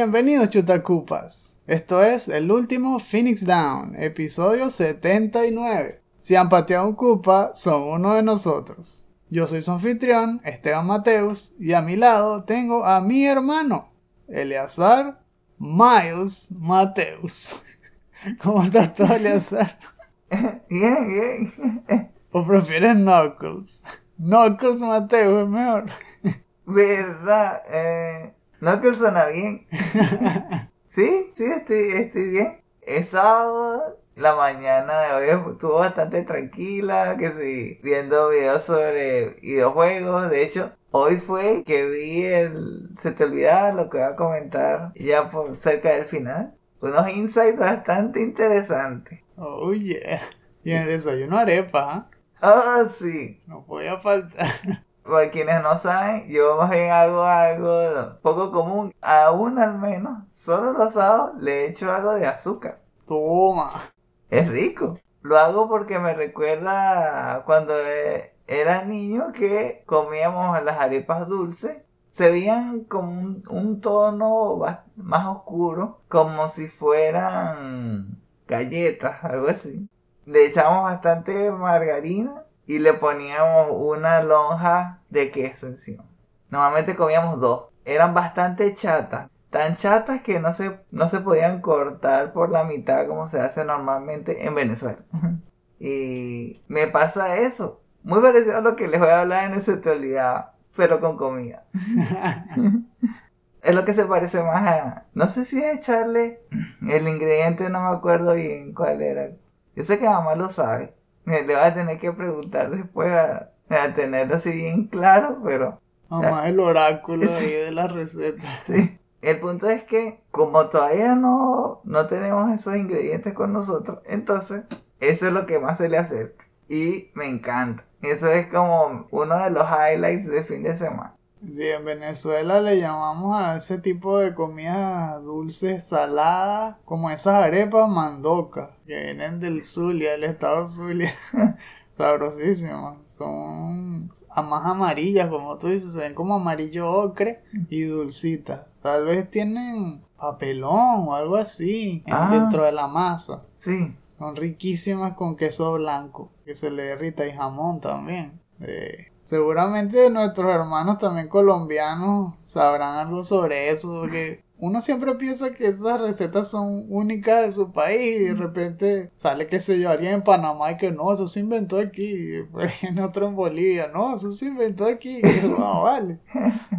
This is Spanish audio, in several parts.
Bienvenidos chutacupas. Esto es el último Phoenix Down, episodio 79. Si han pateado un cupa, son uno de nosotros. Yo soy su anfitrión, Esteban Mateus, y a mi lado tengo a mi hermano, Eleazar Miles Mateus. ¿Cómo estás tú, Eleazar? Bien, bien. ¿O prefieres Knuckles? Knuckles Mateus es mejor. ¿Verdad? Eh, no que suena bien. sí, sí, estoy, estoy bien. Es sábado, la mañana de hoy estuvo bastante tranquila, que sí, viendo videos sobre videojuegos. De hecho, hoy fue que vi el... Se te olvidaba lo que voy a comentar ya por cerca del final. Unos insights bastante interesantes. Oh yeah. Y en el desayuno arepa, ¿eh? Ah, sí. No podía faltar. Para quienes no saben, yo más bien hago algo poco común. Aún al menos, solo los sábados le echo algo de azúcar. Toma. Es rico. Lo hago porque me recuerda cuando era niño que comíamos las arepas dulces. Se veían como un, un tono más oscuro, como si fueran galletas, algo así. Le echamos bastante margarina y le poníamos una lonja de queso encima. Normalmente comíamos dos. Eran bastante chatas. Tan chatas que no se, no se podían cortar por la mitad como se hace normalmente en Venezuela. y me pasa eso. Muy parecido a lo que les voy a hablar en olvidaba, pero con comida. es lo que se parece más a... No sé si es echarle el ingrediente, no me acuerdo bien cuál era. Yo sé que mamá lo sabe. Le voy a tener que preguntar después a, a tenerlo así bien claro, pero Mamá, el oráculo ahí de la receta. sí. El punto es que como todavía no, no tenemos esos ingredientes con nosotros, entonces eso es lo que más se le acerca. Y me encanta. Eso es como uno de los highlights de fin de semana. Sí, en Venezuela le llamamos a ese tipo de comida dulces, saladas, como esas arepas mandoca, que vienen del Zulia, del estado Zulia. Sabrosísimas. Son a- más amarillas, como tú dices, se ven como amarillo ocre y dulcitas. Tal vez tienen papelón o algo así Ah. dentro de la masa. Sí, Son riquísimas con queso blanco, que se le derrita y jamón también. Eh, seguramente nuestros hermanos también colombianos sabrán algo sobre eso, porque uno siempre piensa que esas recetas son únicas de su país y de repente sale, sé yo, alguien en Panamá y que no, eso se inventó aquí, en otro en Bolivia, no, eso se inventó aquí, que, "Ah, vale.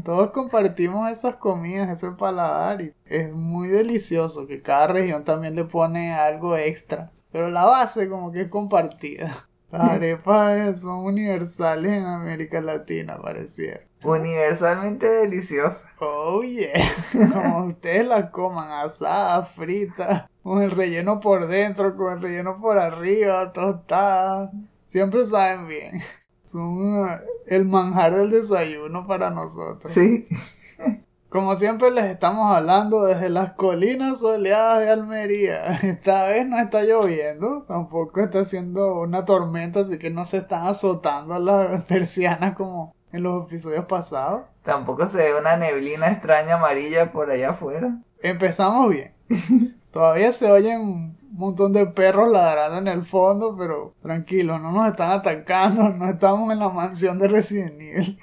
Todos compartimos esas comidas, ese paladar y es muy delicioso que cada región también le pone algo extra. Pero la base como que es compartida. Las arepas son universales en América Latina, pareciera. universalmente deliciosa. Oh yeah. Como ustedes la coman, asada, frita, con el relleno por dentro, con el relleno por arriba, tostada. Siempre saben bien. Son uh, el manjar del desayuno para nosotros. Sí, Como siempre les estamos hablando desde las colinas soleadas de Almería. Esta vez no está lloviendo, tampoco está haciendo una tormenta, así que no se están azotando las persianas como en los episodios pasados. tampoco se ve una neblina extraña amarilla por allá afuera. Empezamos bien. Todavía se oyen un montón de perros ladrando en el fondo, pero tranquilos, no nos están atacando, no estamos en la mansión de Resident Evil.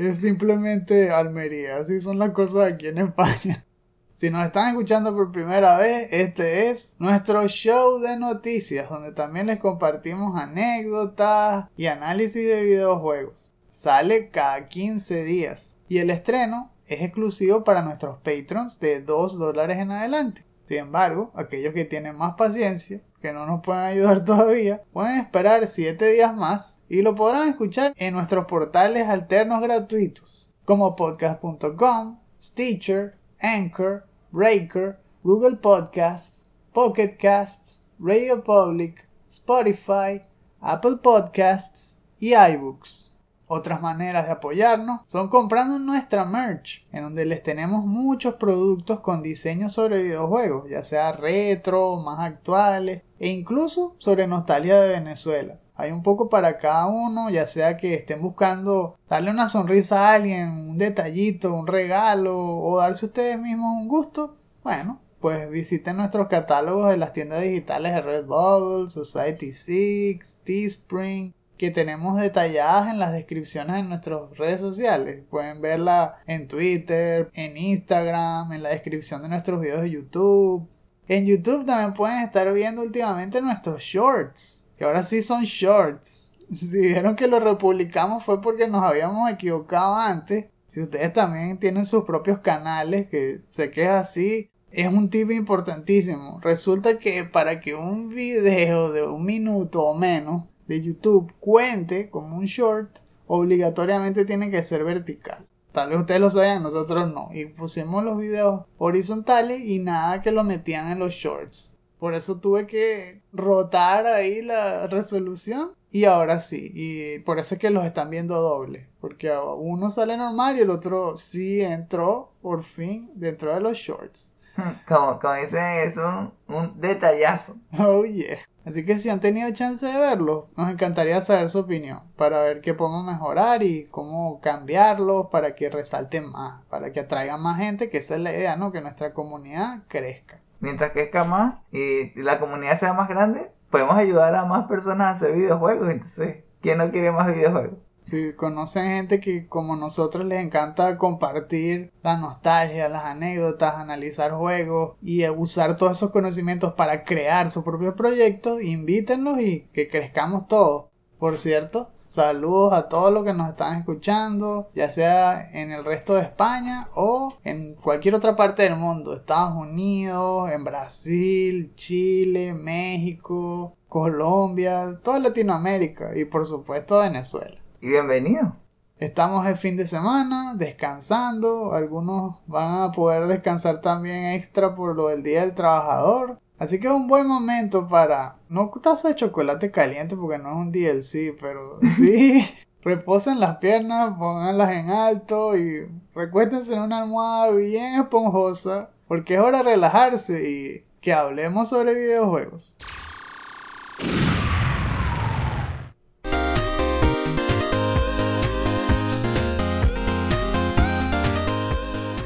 Es simplemente Almería, así son las cosas aquí en España. Si nos están escuchando por primera vez, este es nuestro show de noticias, donde también les compartimos anécdotas y análisis de videojuegos. Sale cada 15 días y el estreno es exclusivo para nuestros patrons de 2 dólares en adelante. Sin embargo, aquellos que tienen más paciencia, que no nos pueden ayudar todavía, pueden esperar 7 días más y lo podrán escuchar en nuestros portales alternos gratuitos, como podcast.com, Stitcher, Anchor, Breaker, Google Podcasts, Pocket Casts, Radio Public, Spotify, Apple Podcasts y iBooks. Otras maneras de apoyarnos son comprando nuestra merch, en donde les tenemos muchos productos con diseños sobre videojuegos, ya sea retro, más actuales e incluso sobre nostalgia de Venezuela. Hay un poco para cada uno, ya sea que estén buscando darle una sonrisa a alguien, un detallito, un regalo o darse ustedes mismos un gusto. Bueno, pues visiten nuestros catálogos de las tiendas digitales de Redbubble, Society6, Teespring, que tenemos detalladas en las descripciones de nuestras redes sociales. Pueden verla en Twitter, en Instagram, en la descripción de nuestros videos de YouTube. En YouTube también pueden estar viendo últimamente nuestros shorts, que ahora sí son shorts. Si vieron que lo republicamos fue porque nos habíamos equivocado antes. Si ustedes también tienen sus propios canales, que sé que es así, es un tip importantísimo. Resulta que para que un video de un minuto o menos de YouTube cuente como un short, obligatoriamente tiene que ser vertical. Tal vez ustedes lo saben, nosotros no. Y pusimos los videos horizontales y nada que lo metían en los shorts. Por eso tuve que rotar ahí la resolución. Y ahora sí. Y por eso es que los están viendo doble. Porque uno sale normal y el otro sí entró por fin dentro de los shorts. Como, como dicen, es un, un detallazo. Oh yeah. Así que si han tenido chance de verlo, nos encantaría saber su opinión para ver qué podemos mejorar y cómo cambiarlo para que resalten más, para que atraigan más gente, que esa es la idea, ¿no? Que nuestra comunidad crezca. Mientras crezca más y la comunidad sea más grande, podemos ayudar a más personas a hacer videojuegos. Entonces, ¿quién no quiere más videojuegos? Si conocen gente que como nosotros les encanta compartir la nostalgia, las anécdotas, analizar juegos y usar todos esos conocimientos para crear su propio proyecto, invítenlos y que crezcamos todos. Por cierto, saludos a todos los que nos están escuchando, ya sea en el resto de España o en cualquier otra parte del mundo, Estados Unidos, en Brasil, Chile, México, Colombia, toda Latinoamérica y por supuesto Venezuela y bienvenido. Estamos el fin de semana descansando, algunos van a poder descansar también extra por lo del Día del Trabajador. Así que es un buen momento para, no taza de chocolate caliente porque no es un DLC, pero sí, reposen las piernas, pónganlas en alto y recuéstense en una almohada bien esponjosa porque es hora de relajarse y que hablemos sobre videojuegos.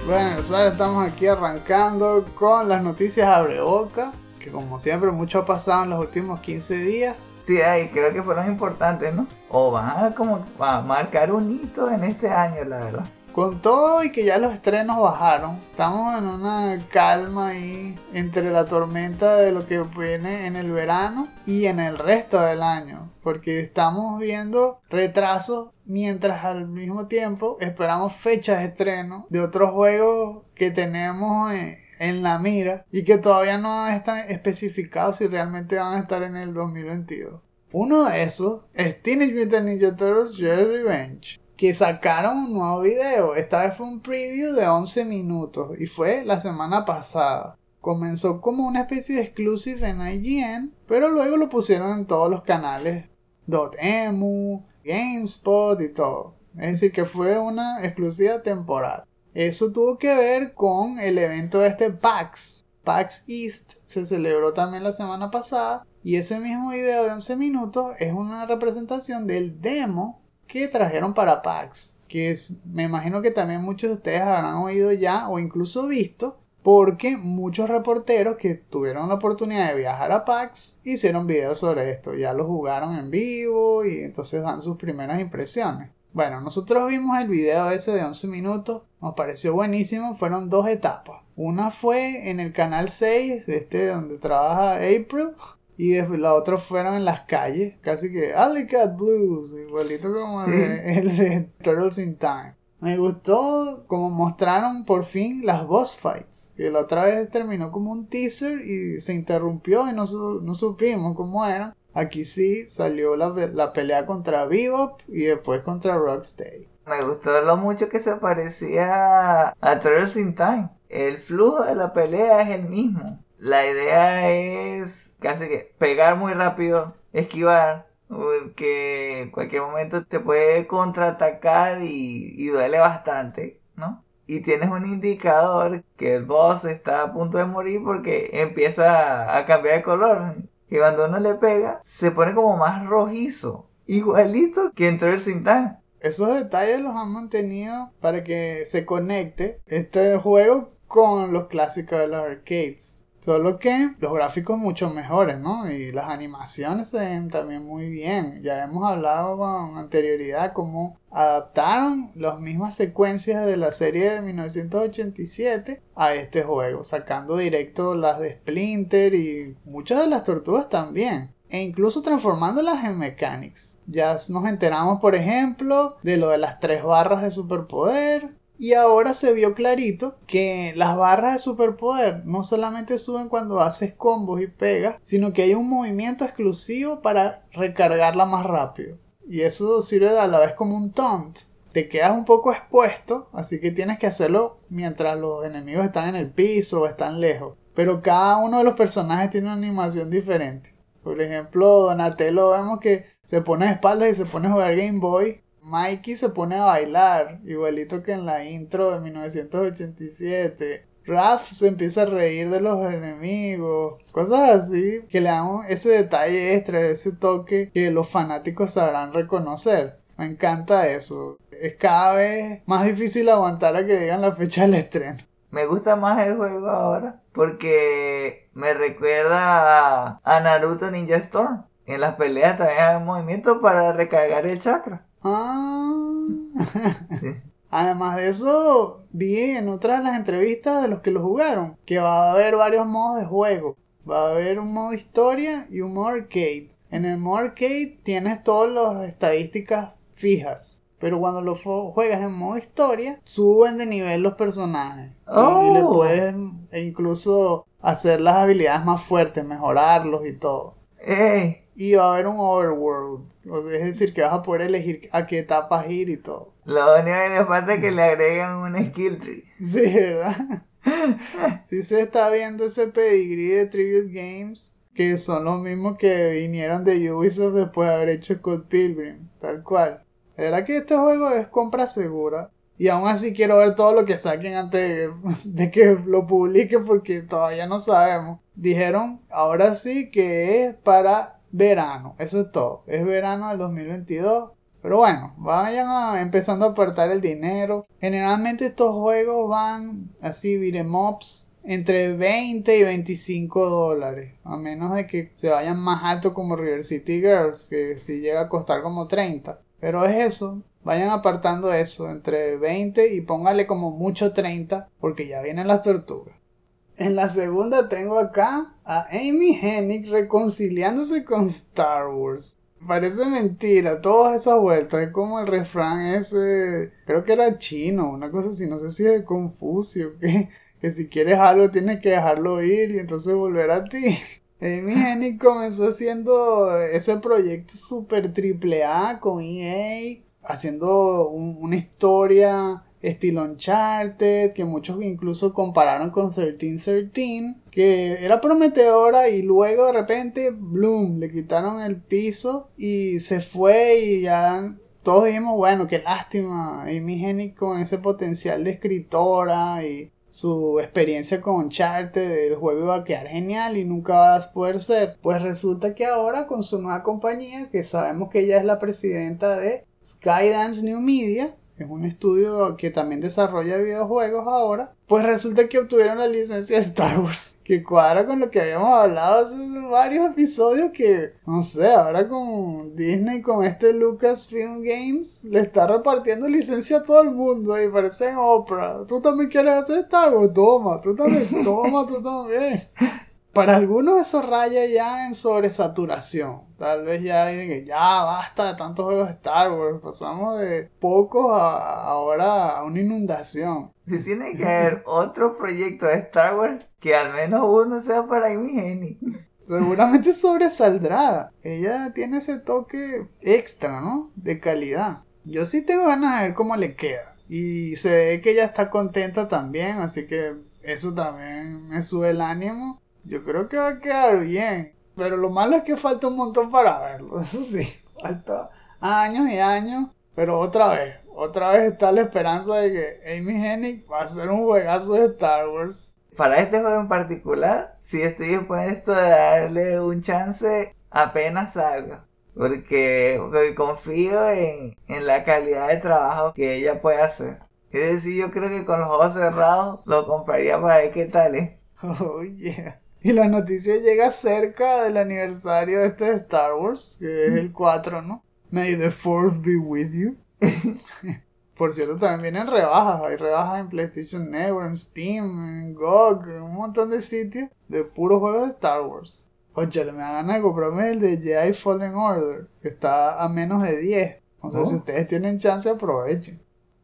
Bueno, estamos aquí arrancando con las noticias abre boca, que como siempre mucho ha pasado en los últimos 15 días. Sí, ahí creo que fueron importantes, ¿no? O van a como a marcar un hito en este año, la verdad. Con todo y que ya los estrenos bajaron, estamos en una calma ahí entre la tormenta de lo que viene en el verano y en el resto del año. Porque estamos viendo retrasos mientras al mismo tiempo esperamos fechas de estreno de otros juegos que tenemos en, la mira y que todavía no están especificados si realmente van a estar en el 2022. Uno de esos es Teenage Mutant Ninja Turtles Jet Revenge que sacaron un nuevo video. Esta vez fue un preview de 11 minutos y fue la semana pasada. Comenzó como una especie de exclusive en IGN, pero luego lo pusieron en todos los canales .emu, GameSpot y todo. Es decir, que fue una exclusiva temporal. Eso tuvo que ver con el evento de este PAX. PAX East se celebró también la semana pasada y ese mismo video de 11 minutos es una representación del demo que trajeron para PAX. Que es, me imagino que también muchos de ustedes habrán oído ya o incluso visto. Porque muchos reporteros que tuvieron la oportunidad de viajar a PAX hicieron videos sobre esto. Ya lo jugaron en vivo y entonces dan sus primeras impresiones. Bueno, nosotros vimos el video ese de 11 minutos. Nos pareció buenísimo. Fueron dos etapas. Una fue en el canal 6, este donde trabaja April. Y después la otra fueron en las calles, casi que Alley Cat Blues, igualito como el de, Turtles in Time. Me gustó como mostraron por fin las boss fights, que la otra vez terminó como un teaser y se interrumpió y no, no supimos cómo eran. Aquí sí salió la, la pelea contra Bebop y después contra Rocksteady. Me gustó lo mucho que se parecía a Turtles in Time. El flujo de la pelea es el mismo. La idea es casi que pegar muy rápido, esquivar, porque en cualquier momento te puede contraatacar y, y duele bastante, ¿no? Y tienes un indicador que el boss está a punto de morir porque empieza a cambiar de color. Que cuando uno le pega, se pone como más rojizo. Igualito que en Traverse in Time. Esos detalles los han mantenido para que se conecte este juego con los clásicos de los arcades. Solo que los gráficos mucho mejores, ¿no? Y las animaciones se ven también muy bien. Ya hemos hablado con anterioridad cómo adaptaron las mismas secuencias de la serie de 1987 a este juego, sacando directo las de Splinter y muchas de las tortugas también e incluso transformándolas en mechanics. Ya nos enteramos, por ejemplo, de lo de las tres barras de superpoder, y ahora se vio clarito que las barras de superpoder no solamente suben cuando haces combos y pegas, sino que hay un movimiento exclusivo para recargarla más rápido. Y eso sirve a la vez como un taunt. Te quedas un poco expuesto, así que tienes que hacerlo mientras los enemigos están en el piso o están lejos. Pero cada uno de los personajes tiene una animación diferente. Por ejemplo, Donatello vemos que se pone de espaldas y se pone a jugar Game Boy Mikey se pone a bailar, igualito que en la intro de 1987. Raph se empieza a reír de los enemigos, cosas así que le dan ese detalle extra, ese toque que los fanáticos sabrán reconocer. Me encanta eso. Es cada vez más difícil aguantar a que digan la fecha del estreno. Me gusta más el juego ahora porque me recuerda a Naruto Ninja Storm. En las peleas también hay un movimiento para recargar el chakra. Ah. Además de eso, vi en otras de las entrevistas de los que lo jugaron que va a haber varios modos de juego. Va a haber un modo historia y un modo arcade. En el modo arcade tienes todas las estadísticas fijas. Pero cuando lo juegas en modo historia, suben de nivel los personajes. Y, le oh. puedes incluso hacer las habilidades más fuertes, mejorarlos y todo. Y va a haber un overworld. Es decir, que vas a poder elegir a qué etapas ir y todo. Lo único que le falta es que le agreguen un skill tree. Sí, ¿verdad? sí se está viendo ese pedigree de Tribute Games. Que son los mismos que vinieron de Ubisoft después de haber hecho Code Pilgrim. Tal cual. La verdad que este juego es compra segura. Y aún así quiero ver todo lo que saquen antes de, que lo publiquen porque todavía no sabemos. Dijeron ahora sí que es para verano. Eso es todo. Es verano del 2022. Pero bueno, vayan empezando a apartar el dinero. Generalmente estos juegos van así, viremops entre 20 y 25 dólares. A menos de que se vayan más alto como River City Girls, que si llega a costar como 30. Pero es eso. Vayan apartando eso entre 20 y póngale como mucho 30 porque ya vienen las tortugas. En la segunda tengo acá a Amy Hennig reconciliándose con Star Wars. Parece mentira, todas esas vueltas. Es como el refrán ese, creo que era chino, una cosa así, no sé si es Confucio, que, que si quieres algo tienes que dejarlo ir y entonces volver a ti. Amy Hennig comenzó haciendo ese proyecto super triple A con EA, haciendo una historia estilo Uncharted, que muchos incluso compararon con 1313, que era prometedora y luego de repente, bloom, le quitaron el piso y se fue y ya todos dijimos, bueno, qué lástima, Amy Hennig con ese potencial de escritora y su experiencia con Uncharted, el juego iba a quedar genial y nunca va a poder ser. Pues resulta que ahora con su nueva compañía, que sabemos que ella es la presidenta de Skydance New Media, es un estudio que también desarrolla videojuegos ahora, pues resulta que obtuvieron la licencia de Star Wars, que cuadra con lo que habíamos hablado hace varios episodios que, no sé, ahora con Disney, con este Lucasfilm Games, le está repartiendo licencia a todo el mundo y parece en Oprah. ¿Tú también quieres hacer Star Wars? Toma, tú también, toma, tú también. Para algunos eso raya ya en sobresaturación. Tal vez ya dicen que ya basta de tantos juegos de Star Wars. Pasamos de pocos a ahora a una inundación. Si tiene que haber otro proyecto de Star Wars, que al menos uno sea para Amy Henny. Seguramente sobresaldrá. Ella tiene ese toque extra, ¿no? De calidad. Yo sí tengo ganas de ver cómo le queda. Y se ve que ella está contenta también, así que eso también me sube el ánimo. Yo creo que va a quedar bien. Pero lo malo es que falta un montón para verlo, eso sí. Falta años y años. Pero otra vez, otra vez está la esperanza de que Amy Hennig va a hacer un juegazo de Star Wars. Para este juego en particular, si estoy dispuesto de darle un chance apenas salga. Porque, porque confío en, en la calidad de trabajo que ella puede hacer. Es decir, yo creo que con los ojos cerrados lo compraría para ver qué tal es. Oh, yeah. Y la noticia llega cerca del aniversario de este de Star Wars, que es el 4, ¿no? May the Fourth be with you. Por cierto, también vienen rebajas. Hay rebajas en PlayStation Network, en Steam, en GOG, en un montón de sitios de puros juegos de Star Wars. Oye, me da ganas de comprarme el de Jedi Fallen Order, que está a menos de 10. O sea, Oh. si ustedes tienen chance, aprovechen.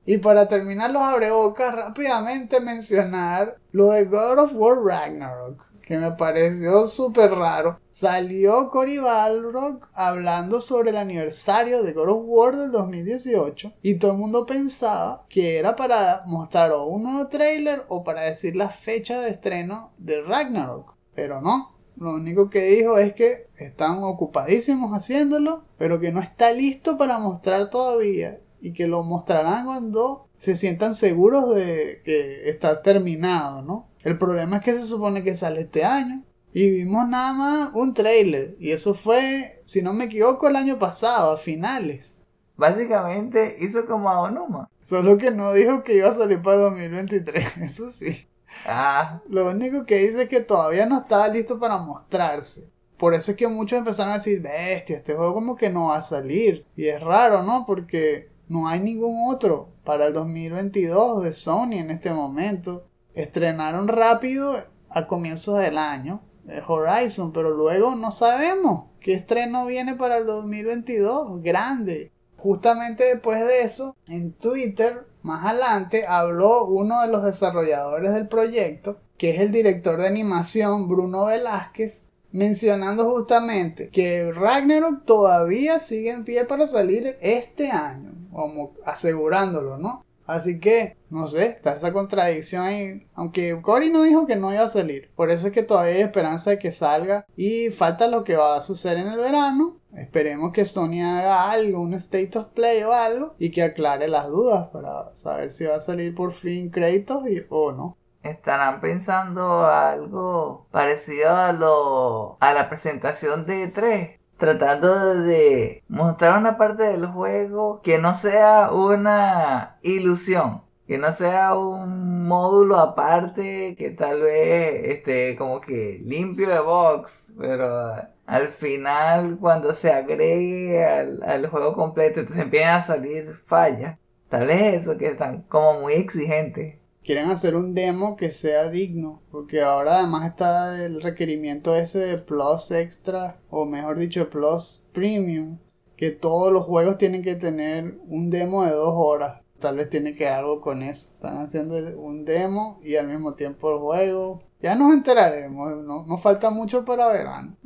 Y para terminar los abrebocas, rápidamente mencionar lo de God of War Ragnarok, que me pareció súper raro. Salió Cory Balrog hablando sobre el aniversario de God of War del 2018 y todo el mundo pensaba que era para mostrar o un nuevo trailer o para decir la fecha de estreno de Ragnarok, pero no. Lo único que dijo es que están ocupadísimos haciéndolo, pero que no está listo para mostrar todavía y que lo mostrarán cuando se sientan seguros de que está terminado, ¿no? El problema es que se supone que sale este año y vimos nada más un trailer y eso fue, si no me equivoco, el año pasado, a finales. Básicamente hizo como a Onuma. Solo que no dijo que iba a salir para 2023, eso sí. Ah, Lo único que dice es que todavía no estaba listo para mostrarse. Por eso es que muchos empezaron a decir, bestia, este juego como que no va a salir. Y es raro, ¿no? Porque no hay ningún otro para el 2022 de Sony en este momento. Estrenaron rápido a comienzos del año eh, Horizon, pero luego no sabemos qué estreno viene para el 2022. Grande. Justamente después de eso, en Twitter, más adelante, habló uno de los desarrolladores del proyecto, que es el director de animación Bruno Velázquez, mencionando justamente que Ragnarok todavía sigue en pie para salir este año, como asegurándolo, ¿no? Así que, no sé, está esa contradicción ahí. Aunque Cory no dijo que no iba a salir. Por eso es que todavía hay esperanza de que salga. Y falta lo que va a suceder en el verano. Esperemos que Sony haga algo, un state of play o algo. Y que aclare las dudas para saber si va a salir por fin créditos y, o no. estarán pensando algo parecido a lo a la presentación de 3 tratando de mostrar una parte del juego que no sea una ilusión que no sea un módulo aparte que tal vez esté como que limpio de box pero al final cuando se agregue al, al juego completo entonces empiezan a salir fallas. Tal vez eso que están como muy exigentes Quieren hacer un demo que sea digno. Porque ahora además está el requerimiento ese de Plus Extra. O mejor dicho, Plus Premium. Que todos los juegos tienen que tener un demo de dos horas. Tal vez tiene que algo con eso. Están haciendo un demo y al mismo tiempo el juego. Ya nos enteraremos. No, no falta mucho para verano.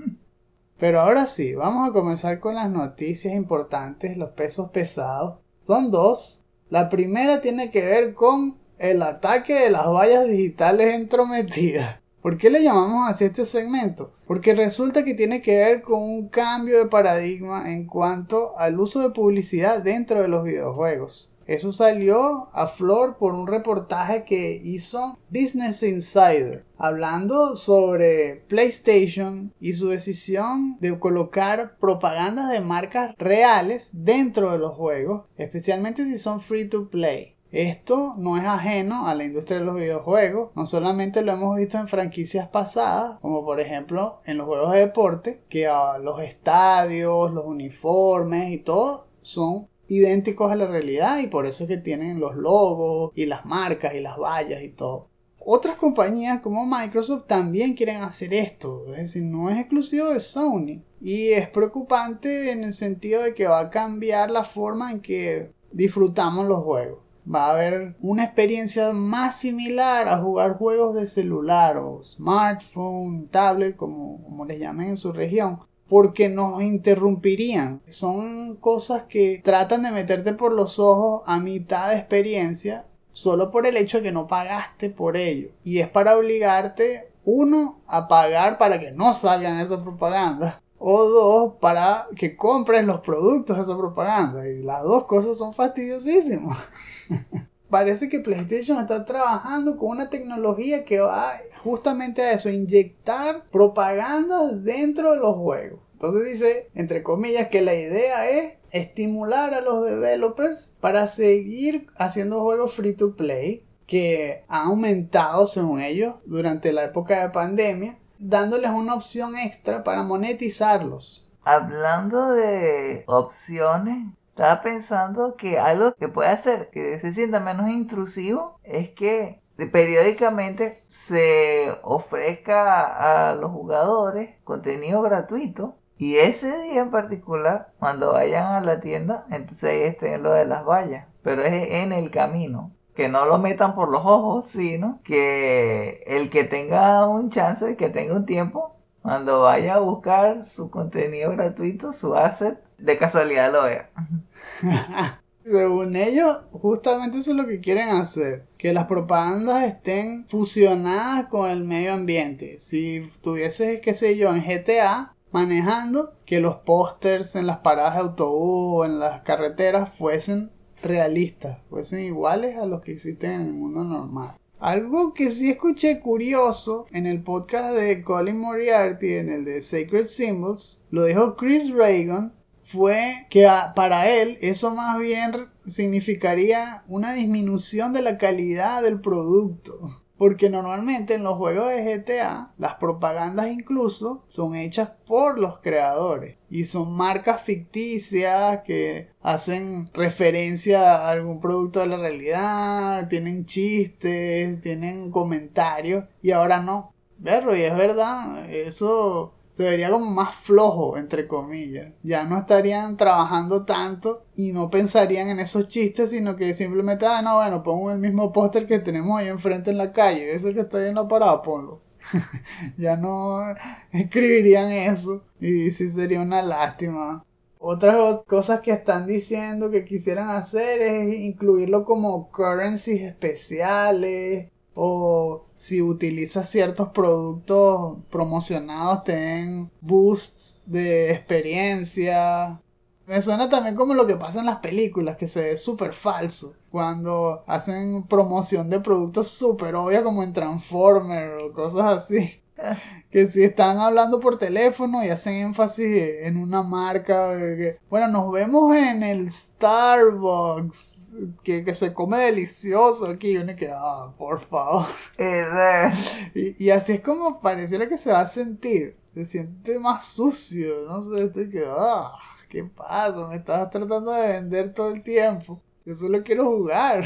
Pero ahora sí, vamos a comenzar con las noticias importantes, los pesos pesados. Son dos. La primera tiene que ver con el ataque de las vallas digitales entrometidas. ¿Por qué le llamamos así este segmento? Porque resulta que tiene que ver con un cambio de paradigma en cuanto al uso de publicidad dentro de los videojuegos. Eso salió a flor por un reportaje que hizo Business Insider, hablando sobre PlayStation y su decisión de colocar propagandas de marcas reales dentro de los juegos, especialmente si son free to play. Esto no es ajeno a la industria de los videojuegos, no solamente lo hemos visto en franquicias pasadas, como por ejemplo en los juegos de deporte, que a los estadios, los uniformes y todo son idénticos a la realidad y por eso es que tienen los logos y las marcas y las vallas y todo. Otras compañías como Microsoft también quieren hacer esto, es decir, no es exclusivo de Sony y es preocupante en el sentido de que va a cambiar la forma en que disfrutamos los juegos. Va a haber una experiencia más similar a jugar juegos de celular o smartphone, tablet, como, como les llamen en su región, porque nos interrumpirían. Son cosas que tratan de meterte por los ojos a mitad de experiencia solo por el hecho de que no pagaste por ello. Y es para obligarte uno, a pagar para que no salgan esas propagandas. O dos, para que compres los productos de esa propaganda. Y las dos cosas son fastidiosísimas. Parece que PlayStation está trabajando con una tecnología que va justamente a eso, inyectar propaganda dentro de los juegos. Entonces dice, entre comillas, que la idea es estimular a los developers para seguir haciendo juegos free to play que han aumentado según ellos durante la época de pandemia, dándoles una opción extra para monetizarlos. Hablando de opciones, estaba pensando que algo que puede hacer que se sienta menos intrusivo es que periódicamente se ofrezca a los jugadores contenido gratuito. Y ese día en particular cuando vayan a la tienda entonces ahí estén lo de las vallas. Pero es en el camino. Que no lo metan por los ojos, sino que el que tenga un chance, que tenga un tiempo, cuando vaya a buscar su contenido gratuito, su asset, de casualidad lo vea. Según ellos, justamente eso es lo que quieren hacer, que las propagandas estén fusionadas con el medio ambiente. Si tuvieses, qué sé yo, en GTA manejando, que los pósters en las paradas de autobús o en las carreteras fuesen realistas, fuesen iguales a los que existen en el mundo normal. Algo que sí escuché curioso en el podcast de Colin Moriarty, en el de Sacred Symbols, lo dijo Chris Reagan, fue que para él eso más bien significaría una disminución de la calidad del producto. Porque normalmente en los juegos de GTA las propagandas incluso son hechas por los creadores y son marcas ficticias que hacen referencia a algún producto de la realidad, tienen chistes, tienen comentarios y ahora no. Verlo, y es verdad, eso se vería como más flojo, entre comillas. Ya no estarían trabajando tanto y no pensarían en esos chistes, sino que simplemente, ah, no, bueno, pongo el mismo póster que tenemos ahí enfrente en la calle, eso que está ahí en la parada, ponlo. ya no escribirían eso y sí sería una lástima. Otras cosas que están diciendo que quisieran hacer es incluirlo como currencies especiales o si utilizas ciertos productos promocionados te den boosts de experiencia. Me suena también como lo que pasa en las películas, que se ve súper falso. Cuando hacen promoción de productos súper obvia como en Transformer o cosas así. que si están hablando por teléfono y hacen énfasis en una marca, bueno, nos vemos en el Starbucks, que, se come delicioso aquí, y uno que, ah, por favor. y, y, así es como pareciera que se va a sentir, se siente más sucio, no sé, estoy que, ah, ¿qué pasa? Me estás tratando de vender todo el tiempo, yo solo quiero jugar.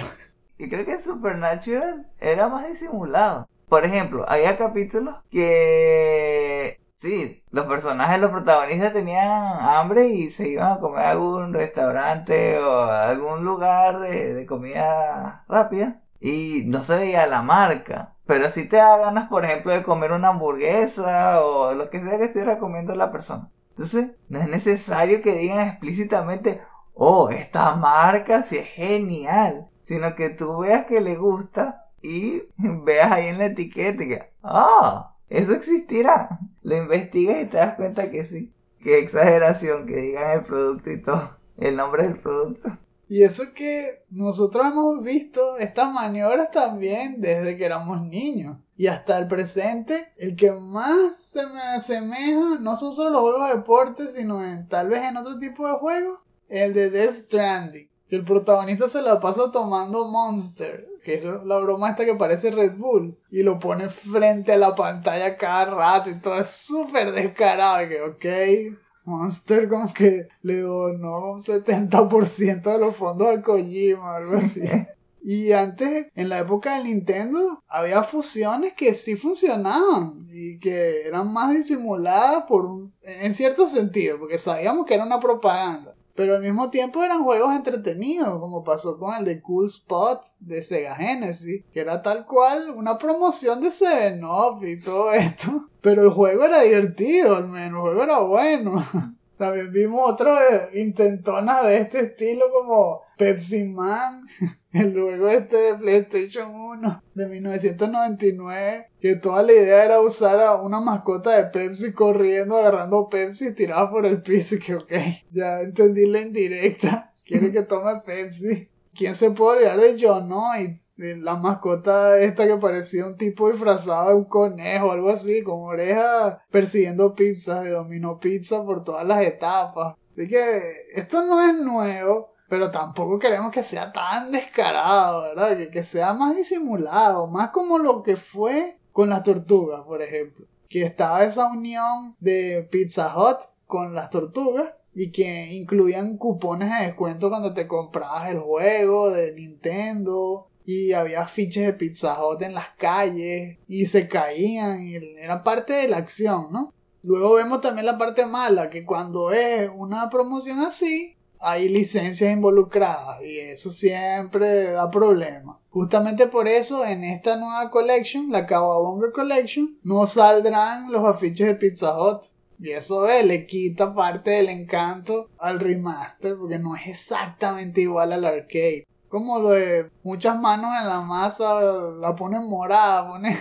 Y creo que Supernatural era más disimulado. Por ejemplo, había capítulos que sí, los personajes, los protagonistas tenían hambre y se iban a comer a algún restaurante o a algún lugar de, comida rápida y no se veía la marca. Pero si te da ganas, por ejemplo, de comer una hamburguesa o lo que sea que estuviera comiendo la persona. Entonces, no es necesario que digan explícitamente, oh, esta marca sí es genial. Sino que tú veas que le gusta y veas ahí en la etiqueta y que, ah, eso existirá. Lo investigas y te das cuenta que sí. Qué exageración que digan el producto y todo, el nombre del producto. Y eso que nosotros hemos visto estas maniobras también desde que éramos niños. Y hasta el presente, el que más se me asemeja no son solo los juegos de deporte, sino en, tal vez en otro tipo de juegos, el de Death Stranding. Que el protagonista se la pasa tomando Monster que es la broma esta que parece Red Bull, y lo pone frente a la pantalla cada rato y todo es súper descarado, que ok, Monster como que le donó un 70% de los fondos a Kojima, algo así. Y antes, en la época del Nintendo, había fusiones que sí funcionaban y que eran más disimuladas por en cierto sentido, porque sabíamos que era una propaganda. Pero al mismo tiempo eran juegos entretenidos, como pasó con el de Cool Spot de Sega Genesis, que era tal cual una promoción de Seven Up y todo esto. Pero el juego era divertido, al menos, el juego era bueno. También vimos otro eh, intentonas de este estilo como Pepsi Man, el juego este de PlayStation 1 de 1999, que toda la idea era usar a una mascota de Pepsi corriendo, agarrando Pepsi tirada por el piso y que ok, ya entendí la indirecta, quiere que tome Pepsi. ¿Quién se puede olvidar de John y de la mascota esta que parecía un tipo disfrazado de un conejo, algo así, con oreja persiguiendo pizzas de Domino Pizza por todas las etapas. Así que esto no es nuevo, pero tampoco queremos que sea tan descarado, ¿verdad? Que, que sea más disimulado, más como lo que fue con las tortugas, por ejemplo. Que estaba esa unión de Pizza Hut con las tortugas y que incluían cupones de descuento cuando te comprabas el juego de Nintendo y había fiches de Pizza Hut en las calles y se caían y era parte de la acción, ¿no? Luego vemos también la parte mala, que cuando es una promoción así, hay licencias involucradas y eso siempre da problemas. Justamente por eso en esta nueva collection, la Kawabonga Collection, no saldrán los afiches de Pizza Hut. Y eso le quita parte del encanto al remaster porque no es exactamente igual al arcade. Como lo de muchas manos en la masa, la ponen morada, ponen,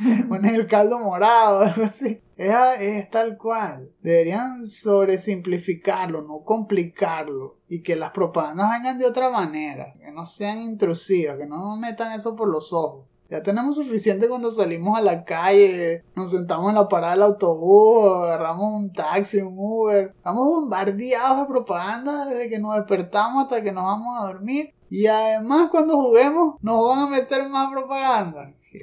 ponen el caldo morado, algo así. Es, es tal cual. Deberían sobresimplificarlo, no complicarlo. Y que las propagandas vengan de otra manera. Que no sean intrusivas, que no nos metan eso por los ojos. Ya tenemos suficiente cuando salimos a la calle, nos sentamos en la parada del autobús, agarramos un taxi, un Uber. Estamos bombardeados de propaganda desde que nos despertamos hasta que nos vamos a dormir. Y además cuando juguemos nos van a meter más propaganda. Qué.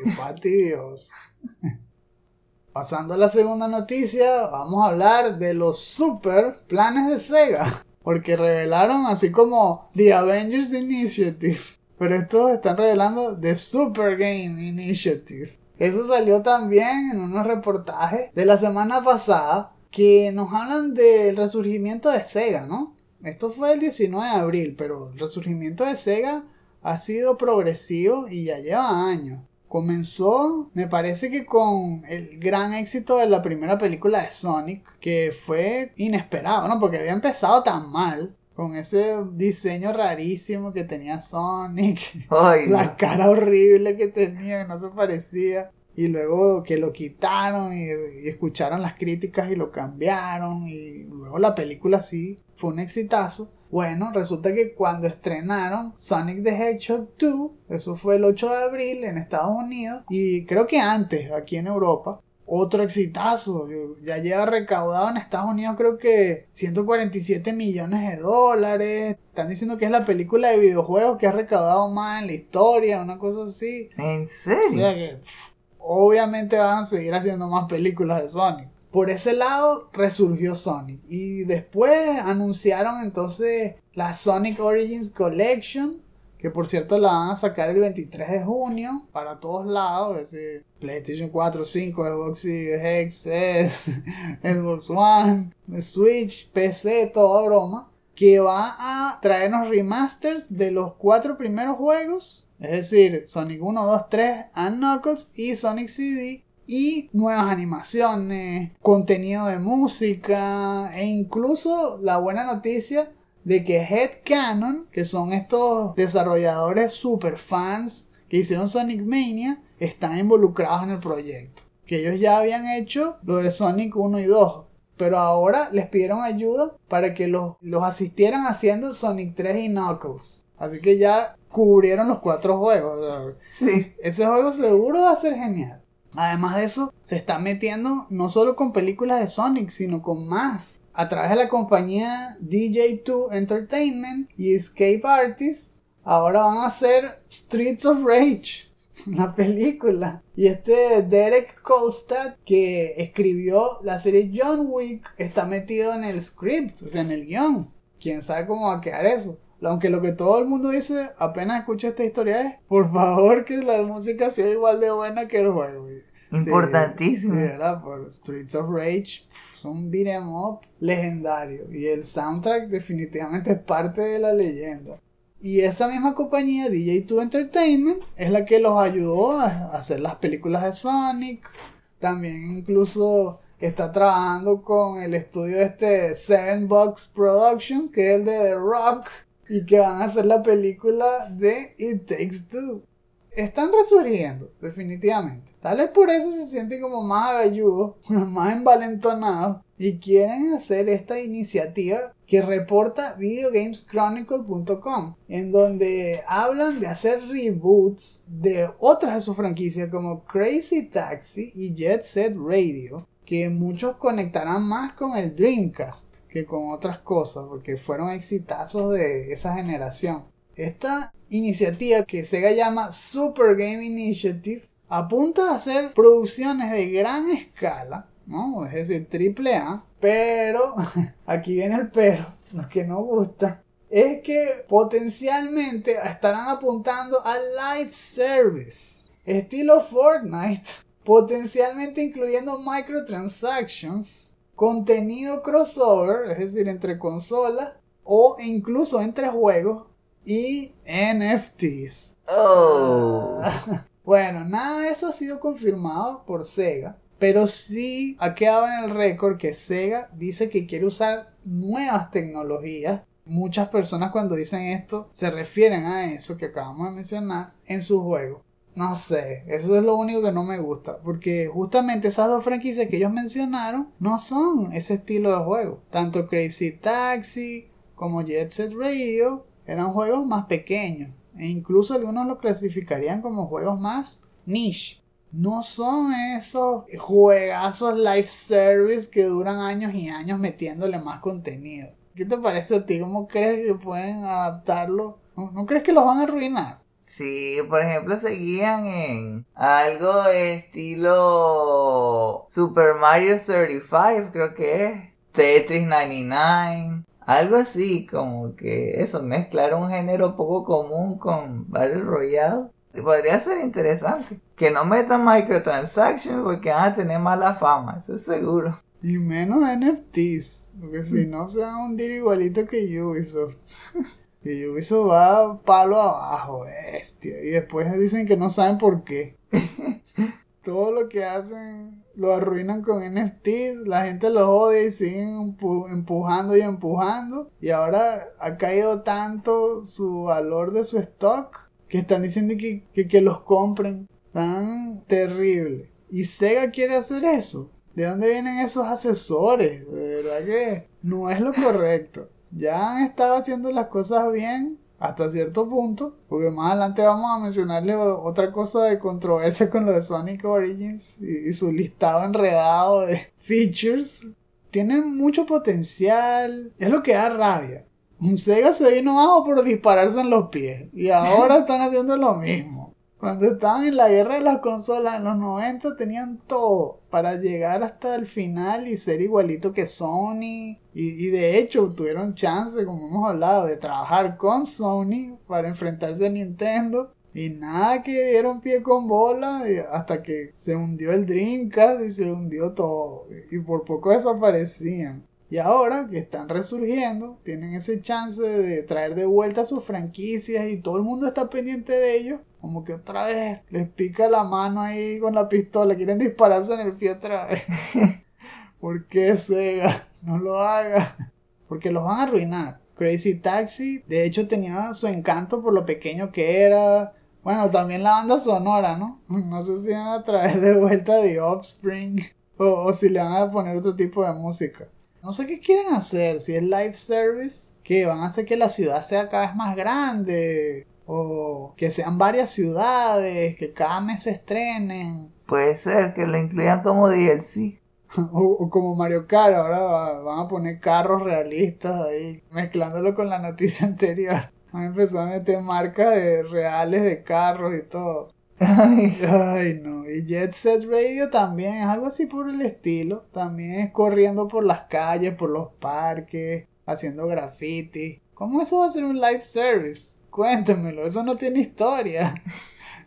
Pasando a la segunda noticia, vamos a hablar de los super planes de Sega. Porque revelaron así como The Avengers Initiative pero estos están revelando The Super Game Initiative. Eso salió también en unos reportajes de la semana pasada que nos hablan del resurgimiento de Sega, ¿no? Esto fue el 19 de abril, pero el resurgimiento de Sega ha sido progresivo y ya lleva años. Comenzó, me parece que con el gran éxito de la primera película de Sonic, que fue inesperado, ¿no? Porque había empezado tan mal con ese diseño rarísimo que tenía Sonic. la cara horrible que tenía, que no se parecía. Y luego que lo quitaron y, escucharon las críticas y lo cambiaron. Y luego la película sí fue un exitazo. Bueno, resulta que cuando estrenaron Sonic the Hedgehog 2, eso fue el 8 de abril en Estados Unidos y creo que antes aquí en Europa, otro exitazo. Ya lleva recaudado en Estados Unidos creo que 147 millones de dólares. Están diciendo que es la película de videojuegos que ha recaudado más en la historia, una cosa así. ¿En serio? O sea que obviamente van a seguir haciendo más películas de Sonic. Por ese lado resurgió Sonic. Y después anunciaron entonces la Sonic Origins Collection que por cierto la van a sacar el 23 de junio para todos lados, es decir, PlayStation 4, 5, Xbox Series X, Xbox One, Switch, PC, toda broma, que va a traernos remasters de los cuatro primeros juegos, es decir, Sonic 1, 2, 3, and Knuckles y Sonic CD, y nuevas animaciones, contenido de música e incluso la buena noticia de que Headcanon, que son estos desarrolladores super fans que hicieron Sonic Mania, están involucrados en el proyecto. Que ellos ya habían hecho lo de Sonic 1 y 2. Pero ahora les pidieron ayuda para que los, los asistieran haciendo Sonic 3 y Knuckles. Así que ya cubrieron los cuatro juegos. Ese juego seguro va a ser genial. Además de eso, se está metiendo no solo con películas de Sonic, sino con más a través de la compañía DJ2 Entertainment y Escape Artists, ahora van a hacer Streets of Rage, la película. Y este Derek Kolstad, que escribió la serie John Wick, está metido en el script, o sea, en el guion. Quién sabe cómo va a quedar eso. Aunque lo que todo el mundo dice apenas escucha esta historia es, por favor que la música sea igual de buena que el juego. Importantísimo. Sí, Por Streets of Rage, es un beat'em up legendario. Y el soundtrack definitivamente es parte de la leyenda. Y esa misma compañía, DJ2 Entertainment, es la que los ayudó a hacer las películas de Sonic. También incluso está trabajando con el estudio este Seven Bucks Productions, que es el de The Rock, y que van a hacer la película de It Takes Two. Están resurgiendo, definitivamente. Tal vez por eso se sienten como más agalludos, más envalentonados y quieren hacer esta iniciativa que reporta videogameschronicle.com en donde hablan de hacer reboots de otras de sus franquicias como Crazy Taxi y Jet Set Radio que muchos conectarán más con el Dreamcast que con otras cosas porque fueron exitazos de esa generación. Esta iniciativa que Sega llama Super Game Initiative apunta a hacer producciones de gran escala, ¿no? Es decir, triple A, pero aquí viene el pero, lo que no gusta es que potencialmente estarán apuntando al live service, estilo Fortnite, potencialmente incluyendo microtransactions, contenido crossover, es decir, entre consolas o incluso entre juegos y NFTs. Oh. bueno, nada de eso ha sido confirmado por Sega, pero sí ha quedado en el récord que Sega dice que quiere usar nuevas tecnologías. Muchas personas cuando dicen esto se refieren a eso que acabamos de mencionar en su juego. No sé, eso es lo único que no me gusta, porque justamente esas dos franquicias que ellos mencionaron no son ese estilo de juego. Tanto Crazy Taxi como Jet Set Radio eran juegos más pequeños e incluso algunos los clasificarían como juegos más niche. No son esos juegazos live service que duran años y años metiéndole más contenido. ¿Qué te parece a ti? ¿Cómo crees que pueden adaptarlo? ¿No, crees que los van a arruinar? Sí, por ejemplo, seguían en algo estilo Super Mario 35, creo que es. Tetris 99. Algo así, como que eso, mezclar un género poco común con Battle Royale. Podría ser interesante. Que no metan microtransactions porque van a tener mala fama, eso es seguro. Y menos NFTs, porque si no se van a hundir igualito que Ubisoft. que Ubisoft va palo abajo, bestia. Y después dicen que no saben por qué. Todo lo que hacen lo arruinan con NFTs, la gente los odia y siguen empujando y empujando. Y ahora ha caído tanto su valor de su stock que están diciendo que, que, los compren. Tan terrible. Y Sega quiere hacer eso. ¿De dónde vienen esos asesores? De verdad que no es lo correcto. Ya han estado haciendo las cosas bien hasta cierto punto, porque más adelante vamos a mencionarle otra cosa de controversia con lo de Sonic Origins y, su listado enredado de features. Tienen mucho potencial, es lo que da rabia. Sega se vino abajo por dispararse en los pies y ahora están haciendo lo mismo. Cuando estaban en la guerra de las consolas en los 90 tenían todo para llegar hasta el final y ser igualito que Sony. Y, de hecho tuvieron chance, como hemos hablado, de trabajar con Sony para enfrentarse a Nintendo. Y nada que dieron pie con bola hasta que se hundió el Dreamcast y se hundió todo. Y por poco desaparecían. Y ahora que están resurgiendo, tienen ese chance de traer de vuelta sus franquicias y todo el mundo está pendiente de ellos. Como que otra vez les pica la mano ahí con la pistola, quieren dispararse en el pie otra vez. ¿Por qué Sega? No lo haga. Porque los van a arruinar. Crazy Taxi, de hecho, tenía su encanto por lo pequeño que era. Bueno, también la banda sonora, ¿no? No sé si van a traer de vuelta The Offspring o si le van a poner otro tipo de música. No sé qué quieren hacer, si es live service, que van a hacer que la ciudad sea cada vez más grande, o que sean varias ciudades, que cada mes se estrenen. Puede ser que lo incluyan como DLC. o, o, como Mario Kart, ahora van a poner carros realistas ahí, mezclándolo con la noticia anterior. Van a empezar a meter marcas de reales de carros y todo. Ay, no. Y Jet Set Radio también es algo así por el estilo. También es corriendo por las calles, por los parques, haciendo graffiti. ¿Cómo eso va a ser un live service? Cuéntemelo, eso no tiene historia.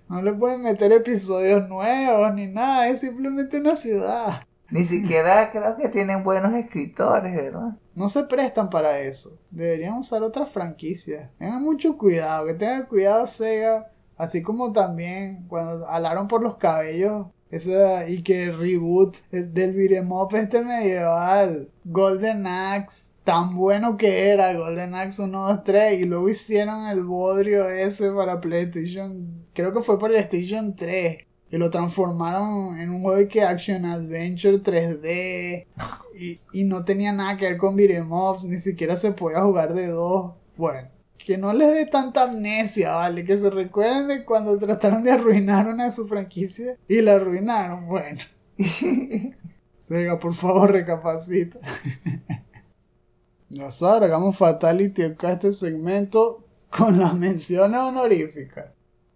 No le pueden meter episodios nuevos ni nada, es simplemente una ciudad. Ni siquiera creo que tienen buenos escritores, ¿verdad? No se prestan para eso. Deberían usar otras franquicias. Tengan mucho cuidado, que tengan cuidado Sega Así como también cuando alaron por los cabellos Esa, y que reboot del beat'em up este medieval. Golden Axe. Tan bueno que era Golden Axe 1, 2, 3. Y luego hicieron el bodrio ese para PlayStation. Creo que fue para PlayStation 3. Y lo transformaron en un juego que Action Adventure 3D. Y, y no tenía nada que ver con beat'em ups. Ni siquiera se podía jugar de dos. Bueno que no les dé tanta amnesia, ¿vale? Que se recuerden de cuando trataron de arruinar una de sus franquicias y la arruinaron. Bueno. Sega, por favor, recapacita. Nosotros hagamos Fatality acá este segmento con las menciones honoríficas.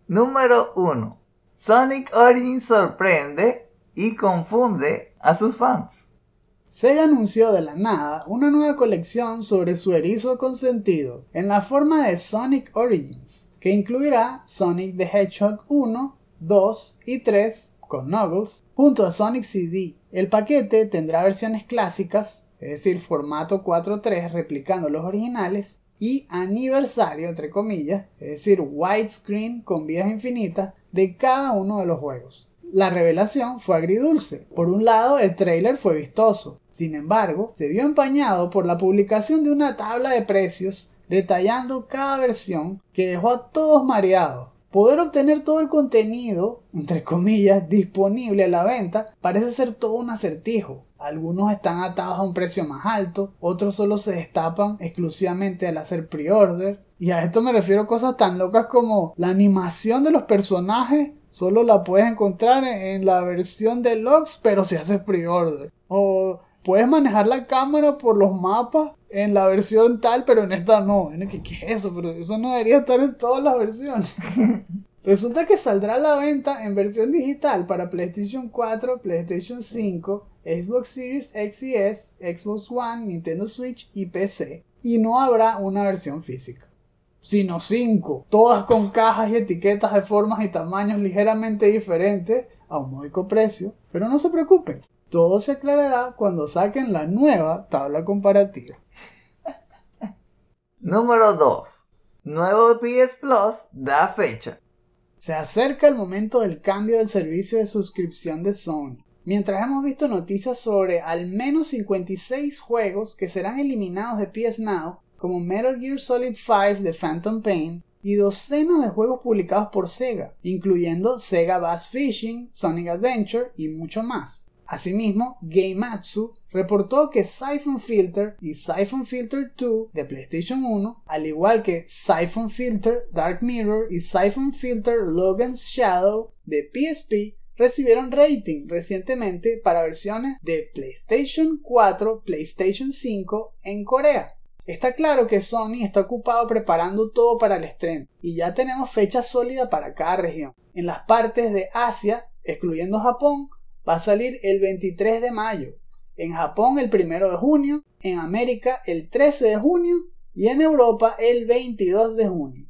Número 1. Sonic Origins sorprende y confunde a sus fans. Sega anunció de la nada una nueva colección sobre su erizo consentido, en la forma de Sonic Origins, que incluirá Sonic the Hedgehog 1, 2 y 3 con Knuckles, junto a Sonic CD. El paquete tendrá versiones clásicas, es decir, formato 4.3 replicando los originales, y aniversario, entre comillas, es decir, widescreen con vidas infinitas de cada uno de los juegos. La revelación fue agridulce. Por un lado, el trailer fue vistoso. Sin embargo, se vio empañado por la publicación de una tabla de precios detallando cada versión que dejó a todos mareados. Poder obtener todo el contenido, entre comillas, disponible a la venta parece ser todo un acertijo. Algunos están atados a un precio más alto, otros solo se destapan exclusivamente al hacer pre-order. Y a esto me refiero a cosas tan locas como la animación de los personajes Solo la puedes encontrar en la versión deluxe, pero si haces pre-order. O puedes manejar la cámara por los mapas en la versión tal, pero en esta no. ¿Qué, qué es eso? Pero eso no debería estar en todas las versiones. Resulta que saldrá a la venta en versión digital para PlayStation 4, PlayStation 5, Xbox Series X y S, Xbox One, Nintendo Switch y PC. Y no habrá una versión física sino cinco, todas con cajas y etiquetas de formas y tamaños ligeramente diferentes a un módico precio. Pero no se preocupen, todo se aclarará cuando saquen la nueva tabla comparativa. Número 2. Nuevo PS Plus da fecha. Se acerca el momento del cambio del servicio de suscripción de Sony. Mientras hemos visto noticias sobre al menos 56 juegos que serán eliminados de PS Now, como Metal Gear Solid 5 de Phantom Pain y docenas de juegos publicados por Sega, incluyendo Sega Bass Fishing, Sonic Adventure y mucho más. Asimismo, Gameatsu reportó que Siphon Filter y Siphon Filter 2 de PlayStation 1, al igual que Siphon Filter Dark Mirror y Siphon Filter Logan's Shadow de PSP, recibieron rating recientemente para versiones de PlayStation 4, PlayStation 5 en Corea. Está claro que Sony está ocupado preparando todo para el estreno y ya tenemos fecha sólida para cada región. En las partes de Asia, excluyendo Japón, va a salir el 23 de mayo, en Japón el 1 de junio, en América el 13 de junio y en Europa el 22 de junio.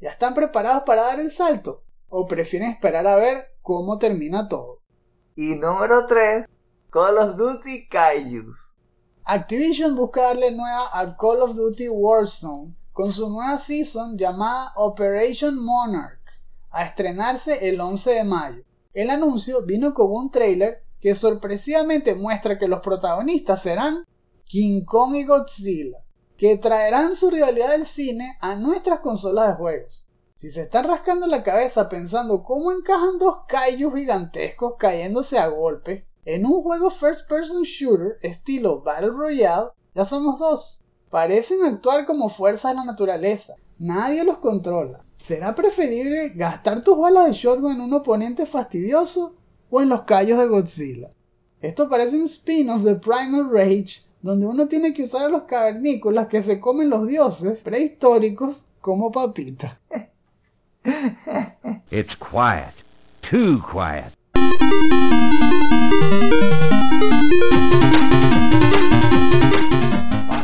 ¿Ya están preparados para dar el salto? ¿O prefieren esperar a ver cómo termina todo? Y número 3, Call of Duty Kaijus. Activision busca darle nueva a Call of Duty Warzone con su nueva season llamada Operation Monarch, a estrenarse el 11 de mayo. El anuncio vino con un trailer que sorpresivamente muestra que los protagonistas serán King Kong y Godzilla, que traerán su rivalidad del cine a nuestras consolas de juegos. Si se están rascando la cabeza pensando cómo encajan dos kaijus gigantescos cayéndose a golpe, en un juego first person shooter estilo Battle Royale, ya somos dos. Parecen actuar como fuerzas de la naturaleza. Nadie los controla. ¿Será preferible gastar tus balas de shotgun en un oponente fastidioso o en los callos de Godzilla? Esto parece un spin-off de Primal Rage, donde uno tiene que usar a los cavernícolas que se comen los dioses prehistóricos como papita. It's quiet. Too quiet.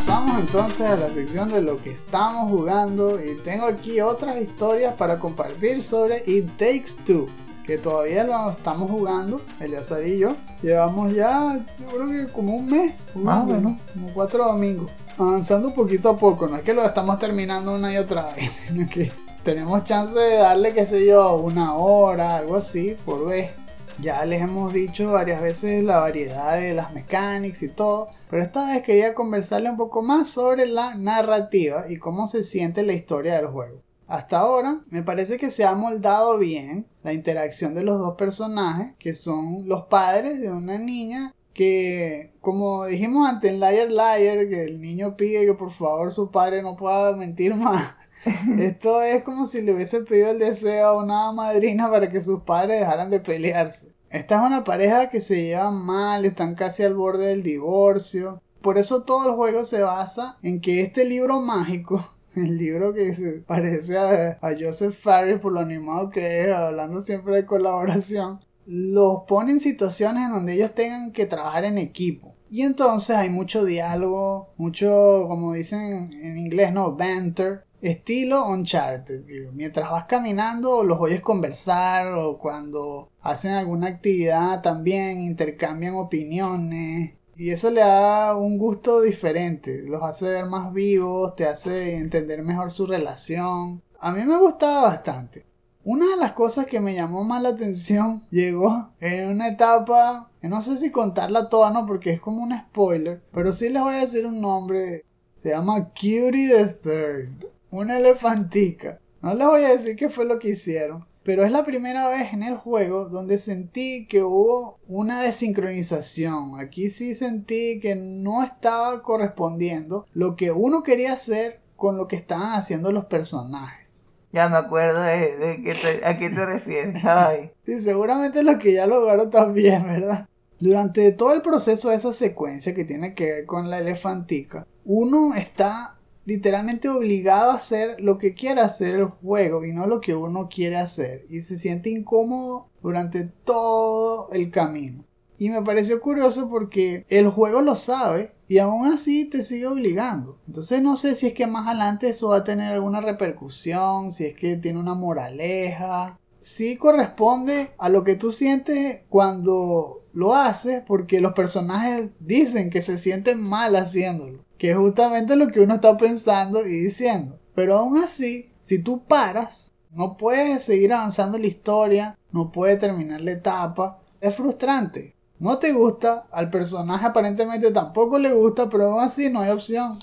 Pasamos entonces a la sección de lo que estamos jugando y tengo aquí otras historias para compartir sobre It Takes Two que todavía lo estamos jugando, Eleazar y yo. Llevamos ya, yo creo que como un mes, más o menos, como cuatro domingos. Avanzando poquito a poco, no es que lo estamos terminando una y otra vez, sino que tenemos chance de darle, qué sé yo, una hora, algo así, por vez. Ya les hemos dicho varias veces la variedad de las mechanics y todo, pero esta vez quería conversarle un poco más sobre la narrativa y cómo se siente la historia del juego. Hasta ahora me parece que se ha moldado bien la interacción de los dos personajes, que son los padres de una niña que, como dijimos antes en Liar Liar, que el niño pide que por favor su padre no pueda mentir más. Esto es como si le hubiese pedido el deseo a una madrina para que sus padres dejaran de pelearse. Esta es una pareja que se lleva mal, están casi al borde del divorcio. Por eso todo el juego se basa en que este libro mágico, el libro que se parece a, a Joseph Fares por lo animado que es, hablando siempre de colaboración, los pone en situaciones en donde ellos tengan que trabajar en equipo. Y entonces hay mucho diálogo, mucho, como dicen en inglés, ¿no? Banter estilo Uncharted. Mientras vas caminando, los oyes conversar o cuando hacen alguna actividad también intercambian opiniones. Y eso le da un gusto diferente, los hace ver más vivos, te hace entender mejor su relación. A mí me gustaba bastante. Una de las cosas que me llamó más la atención llegó en una etapa, no sé si contarla toda, no, porque es como un spoiler, pero sí les voy a decir un nombre. Se llama Cutie the Third una elefantica. No les voy a decir qué fue lo que hicieron, pero es la primera vez en el juego donde sentí que hubo una desincronización. Aquí sí sentí que no estaba correspondiendo lo que uno quería hacer con lo que estaban haciendo los personajes. Ya me acuerdo de, que a qué te refieres. Ay. Sí, seguramente lo que ya lograron también, ¿verdad? Durante todo el proceso de esa secuencia que tiene que ver con la elefantica, uno está literalmente obligado a hacer lo que quiere hacer el juego y no lo que uno quiere hacer y se siente incómodo durante todo el camino. Y me pareció curioso porque el juego lo sabe y aún así te sigue obligando. Entonces no sé si es que más adelante eso va a tener alguna repercusión, si es que tiene una moraleja. Si corresponde a lo que tú sientes cuando lo haces porque los personajes dicen que se sienten mal haciéndolo que es justamente lo que uno está pensando y diciendo. Pero aún así, si tú paras, no puedes seguir avanzando la historia, no puedes terminar la etapa, es frustrante. No te gusta, al personaje aparentemente tampoco le gusta, pero aún así no hay opción.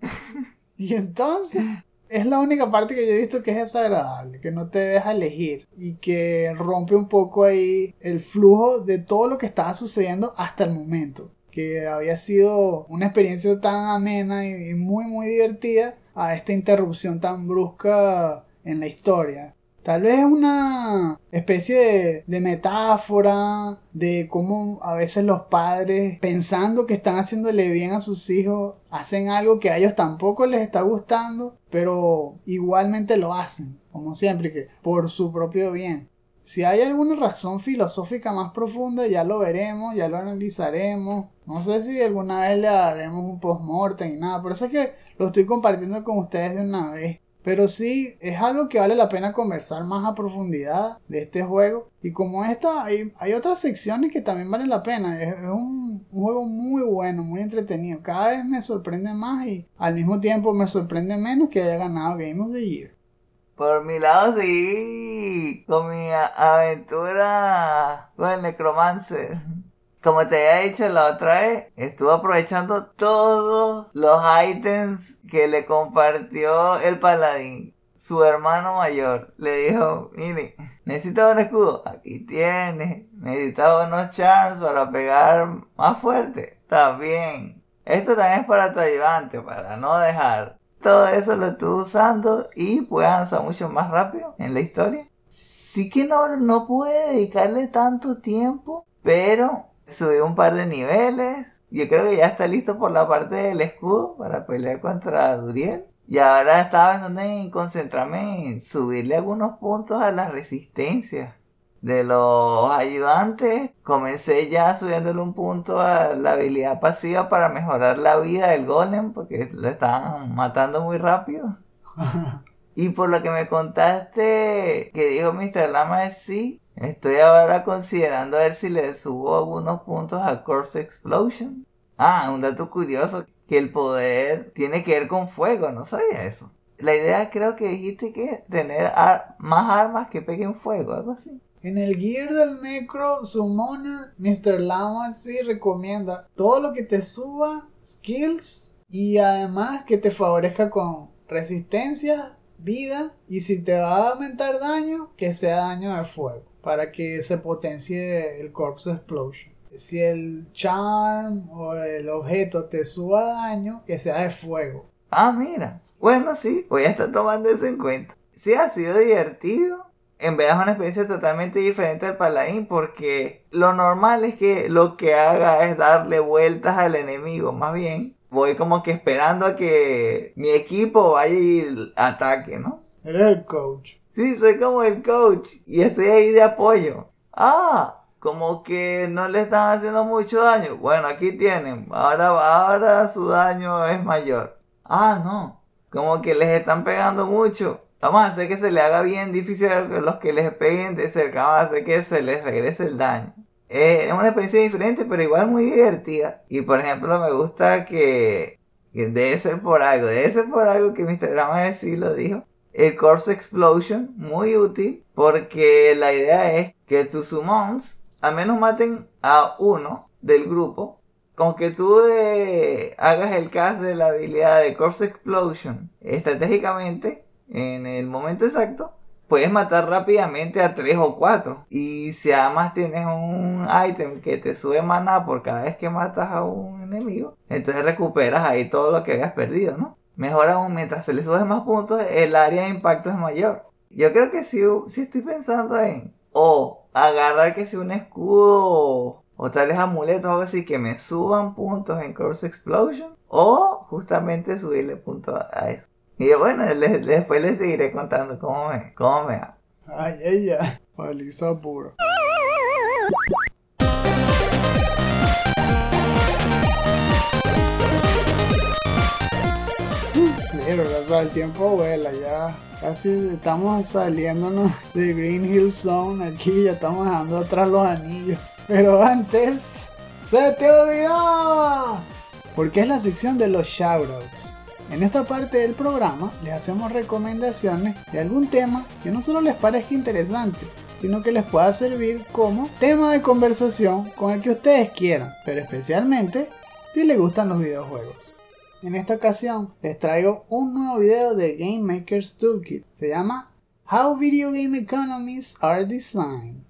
y entonces, es la única parte que yo he visto que es desagradable, que no te deja elegir y que rompe un poco ahí el flujo de todo lo que estaba sucediendo hasta el momento que había sido una experiencia tan amena y muy muy divertida a esta interrupción tan brusca en la historia. Tal vez una especie de, metáfora de cómo a veces los padres, pensando que están haciéndole bien a sus hijos, hacen algo que a ellos tampoco les está gustando, pero igualmente lo hacen, como siempre, que por su propio bien. Si hay alguna razón filosófica más profunda, ya lo veremos, ya lo analizaremos. No sé si alguna vez le haremos un post-mortem y nada. Por eso es que lo estoy compartiendo con ustedes de una vez. Pero sí, es algo que vale la pena conversar más a profundidad de este juego. Y como esta, hay, otras secciones que también valen la pena. Es, un, un, juego muy bueno, muy entretenido. Cada vez me sorprende más y al mismo tiempo me sorprende menos que haya ganado Game of the Year. Por mi lado sí, con mi aventura con el necromancer. Como te había dicho la otra vez, estuve aprovechando todos los ítems que le compartió el paladín. Su hermano mayor le dijo, mire, necesitas un escudo, aquí tiene. Necesitas unos charms para pegar más fuerte, también. Esto también es para tu ayudante, para no dejar todo eso lo estuve usando y puede avanzar mucho más rápido en la historia. Sí que no, no pude dedicarle tanto tiempo, pero subí un par de niveles. Yo creo que ya está listo por la parte del escudo para pelear contra Duriel. Y ahora estaba pensando en concentrarme en subirle algunos puntos a la resistencia de los ayudantes, comencé ya subiéndole un punto a la habilidad pasiva para mejorar la vida del golem, porque lo estaban matando muy rápido. y por lo que me contaste que dijo Mr. Lama es sí, estoy ahora considerando a ver si le subo algunos puntos a Corpse Explosion. Ah, un dato curioso, que el poder tiene que ver con fuego, no sabía eso. La idea creo que dijiste que tener más armas que peguen fuego, algo así. En el gear del Necro Summoner, Mr. Lama sí recomienda todo lo que te suba skills y además que te favorezca con resistencia, vida y si te va a aumentar daño, que sea daño de fuego para que se potencie el Corpse Explosion. Si el charm o el objeto te suba daño, que sea de fuego. Ah, mira. Bueno, sí, voy a estar tomando eso en cuenta. Sí, ha sido divertido. En verdad es una experiencia totalmente diferente al paladín porque lo normal es que lo que haga es darle vueltas al enemigo. Más bien, voy como que esperando a que mi equipo vaya y ataque, ¿no? Eres el coach. Sí, soy como el coach y estoy ahí de apoyo. Ah, como que no le están haciendo mucho daño. Bueno, aquí tienen. Ahora, ahora su daño es mayor. Ah, no. Como que les están pegando mucho. Vamos a hacer que se le haga bien difícil a los que les peguen de cerca. Vamos a hacer que se les regrese el daño. es una experiencia diferente, pero igual muy divertida. Y por ejemplo, me gusta que, que debe ser por algo. Debe ser por algo que Mr. Grama sí lo dijo el Corpse Explosion, muy útil, porque la idea es que tus summons al menos maten a uno del grupo. Con que tú eh, hagas el cast de la habilidad de Corpse Explosion estratégicamente, en el momento exacto, puedes matar rápidamente a 3 o 4. Y si además tienes un item que te sube mana por cada vez que matas a un enemigo, entonces recuperas ahí todo lo que habías perdido, ¿no? Mejor aún, mientras se le sube más puntos, el área de impacto es mayor. Yo creo que sí, sí estoy pensando en o agarrar que sea un escudo o tal vez amuletos o algo así que me suban puntos en Course Explosion o justamente subirle puntos a, eso. Y bueno, después les seguiré contando cómo me, cómo me va. Ay, ay. Paliza puro. Pero, el tiempo vuela ya. Casi estamos saliéndonos de Green Hill Zone. Aquí ya estamos dejando atrás los anillos. Pero antes, ¡se te olvidó! Porque es la sección de los shoutouts. En esta parte del programa les hacemos recomendaciones de algún tema que no solo les parezca interesante, sino que les pueda servir como tema de conversación con el que ustedes quieran, pero especialmente si les gustan los videojuegos. En esta ocasión les traigo un nuevo video de Game Maker's Toolkit. Se llama How Video Game Economies Are Designed.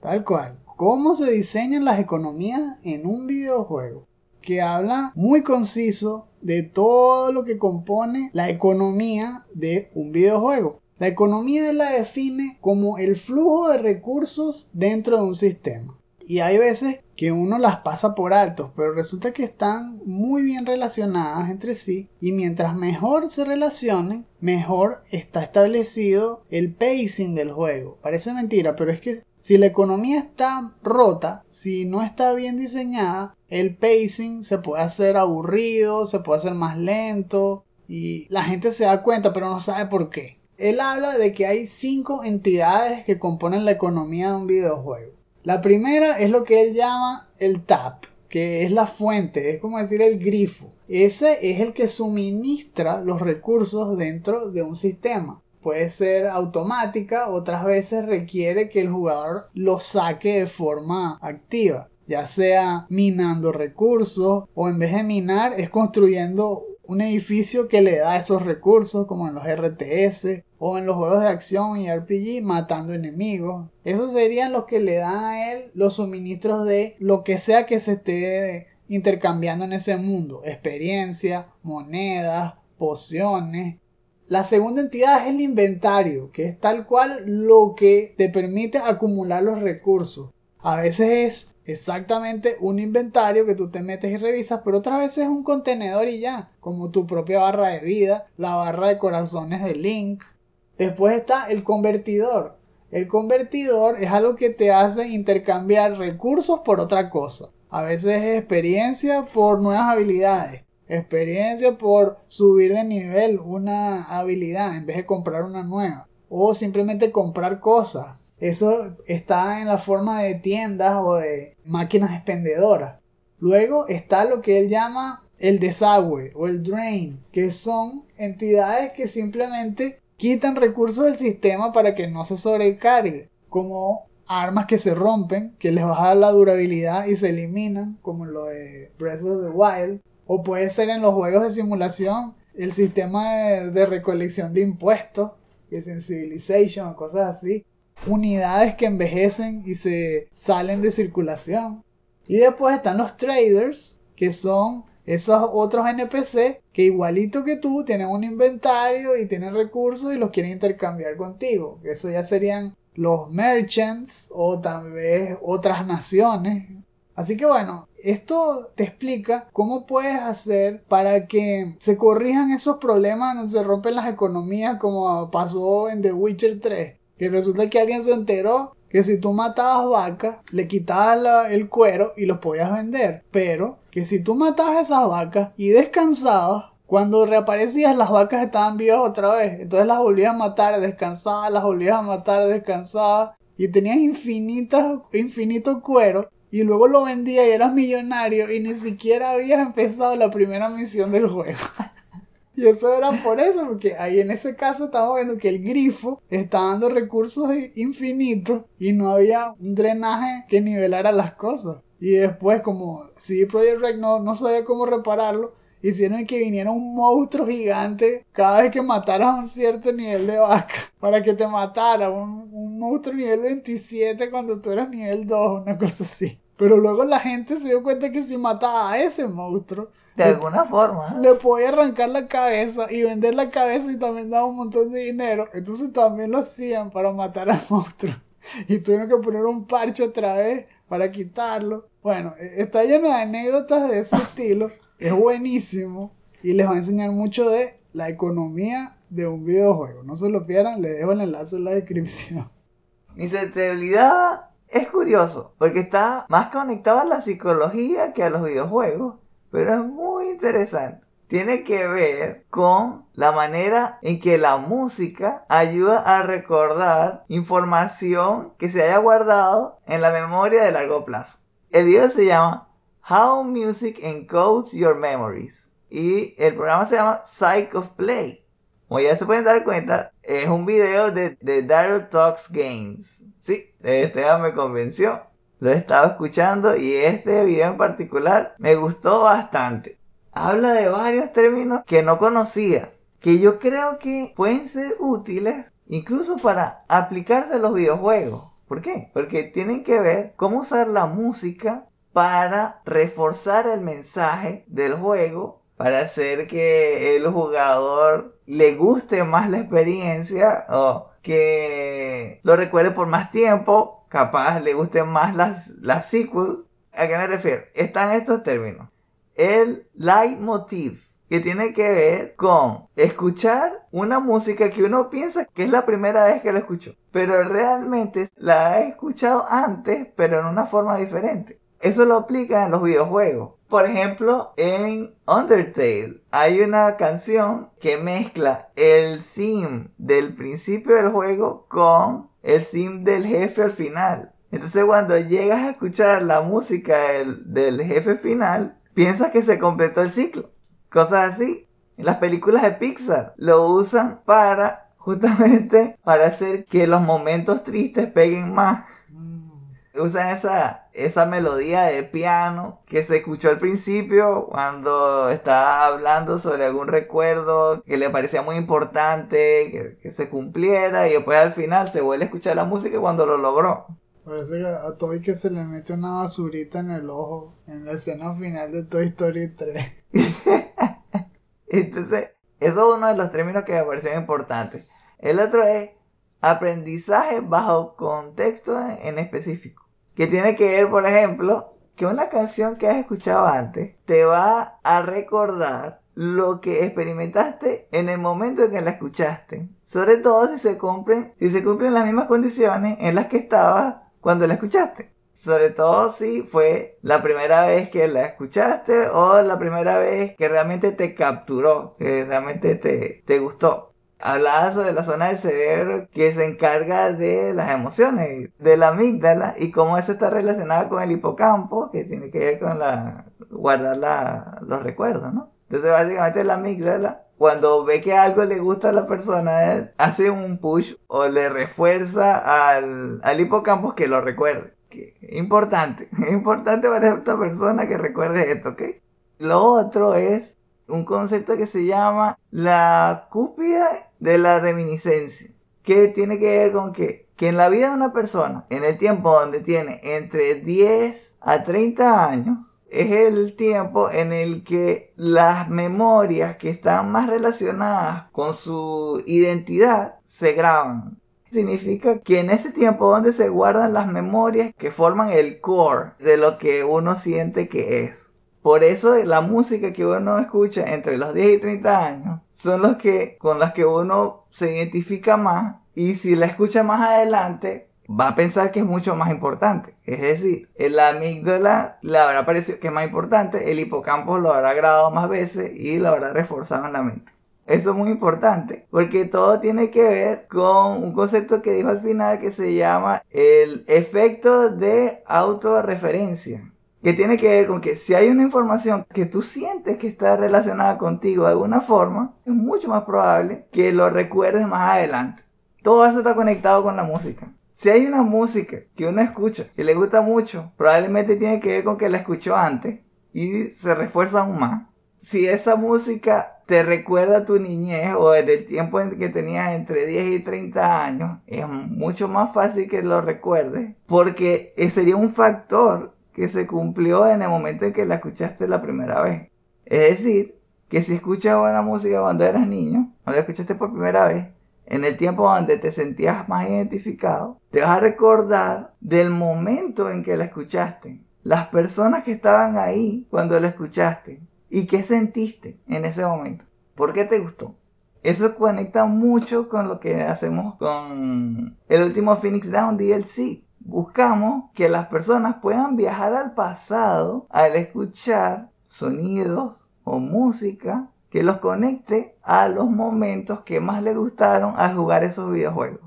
Tal cual, cómo se diseñan las economías en un videojuego. Que habla muy conciso de todo lo que compone la economía de un videojuego. La economía la define como el flujo de recursos dentro de un sistema. Y hay veces que uno las pasa por alto, pero resulta que están muy bien relacionadas entre sí y mientras mejor se relacionen, mejor está establecido el pacing del juego. Parece mentira, pero es que si la economía está rota, si no está bien diseñada, el pacing se puede hacer aburrido, se puede hacer más lento y la gente se da cuenta pero no sabe por qué. Él habla de que hay cinco entidades que componen la economía de un videojuego. La primera es lo que él llama el tap, que es la fuente, es como decir el grifo. Ese es el que suministra los recursos dentro de un sistema. Puede ser automática, otras veces requiere que el jugador lo saque de forma activa, ya sea minando recursos o en vez de minar es construyendo un edificio que le da esos recursos como en los RTS o en los juegos de acción y RPG matando enemigos. Esos serían los que le dan a él los suministros de lo que sea que se esté intercambiando en ese mundo. Experiencia, monedas, pociones. La segunda entidad es el inventario, que es tal cual lo que te permite acumular los recursos. A veces es exactamente un inventario que tú te metes y revisas, pero otras veces es un contenedor y ya, como tu propia barra de vida, la barra de corazones de Link. Después está el convertidor. El convertidor es algo que te hace intercambiar recursos por otra cosa. A veces es experiencia por nuevas habilidades. Experiencia por subir de nivel una habilidad en vez de comprar una nueva. O simplemente comprar cosas eso está en la forma de tiendas o de máquinas expendedoras. Luego está lo que él llama el desagüe o el drain, que son entidades que simplemente quitan recursos del sistema para que no se sobrecargue, como armas que se rompen, que les baja la durabilidad y se eliminan, como lo de Breath of the Wild. O puede ser en los juegos de simulación el sistema de, recolección de impuestos, que Civilization o cosas así. Unidades que envejecen y se salen de circulación. Y después están los traders, que son esos otros NPC que igualito que tú tienen un inventario y tienen recursos y los quieren intercambiar contigo. Eso ya serían los merchants o tal vez otras naciones. Así que bueno, esto te explica cómo puedes hacer para que se corrijan esos problemas donde se rompen las economías como pasó en The Witcher 3. Que resulta que alguien se enteró que si tú matabas vacas, le quitabas el cuero y los podías vender. Pero que si tú matabas esas vacas y descansabas, cuando reaparecías las vacas estaban vivas otra vez. Entonces las volvías a matar, descansabas, las volvías a matar, descansabas. Y tenías infinitas, infinito cuero. Y luego lo vendías y eras millonario y ni siquiera habías empezado la primera misión del juego. Y eso era por eso, porque ahí en ese caso estamos viendo que el grifo está dando recursos infinitos y no había un drenaje que nivelara las cosas. Y después, como CD Projekt Red no, no sabía cómo repararlo, hicieron que viniera un monstruo gigante cada vez que mataras un cierto nivel de vaca. Para que te matara un, un monstruo nivel 27 cuando tú eras nivel 2, una cosa así. Pero luego la gente se dio cuenta que si mataba a ese monstruo, De alguna forma. le podía arrancar la cabeza y vender la cabeza y también daba un montón de dinero. Entonces también lo hacían para matar al monstruo. Y tuvieron que poner un parche otra vez para quitarlo. Bueno, e- está lleno de anécdotas de ese estilo. Es buenísimo. Y les va a enseñar mucho de la economía de un videojuego. No se lo pierdan, les dejo el enlace en la descripción. Mi sensibilidad es curioso, porque está más conectado a la psicología que a los videojuegos, pero es muy interesante. Tiene que ver con la manera en que la música ayuda a recordar información que se haya guardado en la memoria de largo plazo. El video se llama How Music Encodes Your Memories y el programa se llama Psych of Play. Como ya se pueden dar cuenta, es un video de, de Daryl Talks Games. Sí, este me convenció. Lo he estado escuchando y este video en particular me gustó bastante. Habla de varios términos que no conocía, que yo creo que pueden ser útiles incluso para aplicarse a los videojuegos. ¿Por qué? Porque tienen que ver cómo usar la música para reforzar el mensaje del juego, para hacer que el jugador le guste más la experiencia o que lo recuerde por más tiempo, capaz le gusten más las, las sequels. ¿A qué me refiero? Están estos términos. El leitmotiv, que tiene que ver con escuchar una música que uno piensa que es la primera vez que la escuchó, pero realmente la ha escuchado antes, pero en una forma diferente. Eso lo aplica en los videojuegos. Por ejemplo, en Undertale hay una canción que mezcla el theme del principio del juego con el theme del jefe al final. Entonces cuando llegas a escuchar la música del, del jefe final, piensas que se completó el ciclo. Cosas así. En las películas de Pixar lo usan para justamente para hacer que los momentos tristes peguen más. Usan esa, esa melodía de piano que se escuchó al principio cuando estaba hablando sobre algún recuerdo que le parecía muy importante, que, que se cumpliera y después al final se vuelve a escuchar la música cuando lo logró. Parece que a Toy que se le mete una basurita en el ojo en la escena final de Toy Story 3. Entonces, eso es uno de los términos que me pareció importante. El otro es aprendizaje bajo contexto en, en específico. Que tiene que ver, por ejemplo, que una canción que has escuchado antes te va a recordar lo que experimentaste en el momento en que la escuchaste. Sobre todo si se cumplen, si se cumplen las mismas condiciones en las que estabas cuando la escuchaste. Sobre todo si fue la primera vez que la escuchaste o la primera vez que realmente te capturó, que realmente te, te gustó. Hablaba sobre la zona del cerebro que se encarga de las emociones, de la amígdala y cómo eso está relacionado con el hipocampo, que tiene que ver con la guardar la- los recuerdos, ¿no? Entonces básicamente la amígdala cuando ve que algo le gusta a la persona, hace un push o le refuerza al, al hipocampo que lo recuerde. Que importante, importante para esta persona que recuerde esto, ¿ok? Lo otro es un concepto que se llama la cúpida de la reminiscencia, que tiene que ver con que, que en la vida de una persona, en el tiempo donde tiene entre 10 a 30 años, es el tiempo en el que las memorias que están más relacionadas con su identidad se graban. Significa que en ese tiempo donde se guardan las memorias que forman el core de lo que uno siente que es. Por eso la música que uno escucha entre los 10 y 30 años son los que con las que uno se identifica más y si la escucha más adelante va a pensar que es mucho más importante. Es decir, la amígdala le habrá parecido que es más importante, el hipocampo lo habrá grabado más veces y lo habrá reforzado en la mente. Eso es muy importante porque todo tiene que ver con un concepto que dijo al final que se llama el efecto de autorreferencia. Que tiene que ver con que si hay una información que tú sientes que está relacionada contigo de alguna forma, es mucho más probable que lo recuerdes más adelante. Todo eso está conectado con la música. Si hay una música que uno escucha que le gusta mucho, probablemente tiene que ver con que la escuchó antes y se refuerza aún más. Si esa música te recuerda a tu niñez o en el tiempo en que tenías entre 10 y 30 años, es mucho más fácil que lo recuerdes porque sería un factor que se cumplió en el momento en que la escuchaste la primera vez. Es decir, que si escuchas buena música cuando eras niño, cuando la escuchaste por primera vez, en el tiempo donde te sentías más identificado, te vas a recordar del momento en que la escuchaste, las personas que estaban ahí cuando la escuchaste y qué sentiste en ese momento, por qué te gustó. Eso conecta mucho con lo que hacemos con el último Phoenix Down DLC. Buscamos que las personas puedan viajar al pasado al escuchar sonidos o música que los conecte a los momentos que más les gustaron al jugar esos videojuegos.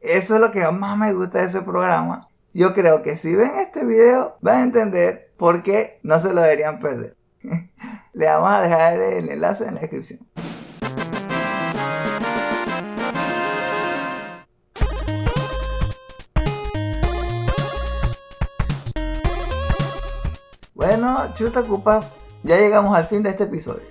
Eso es lo que más me gusta de ese programa. Yo creo que si ven este video van a entender por qué no se lo deberían perder. Le vamos a dejar el enlace en la descripción. Bueno, chuta cupas, ya llegamos al fin de este episodio.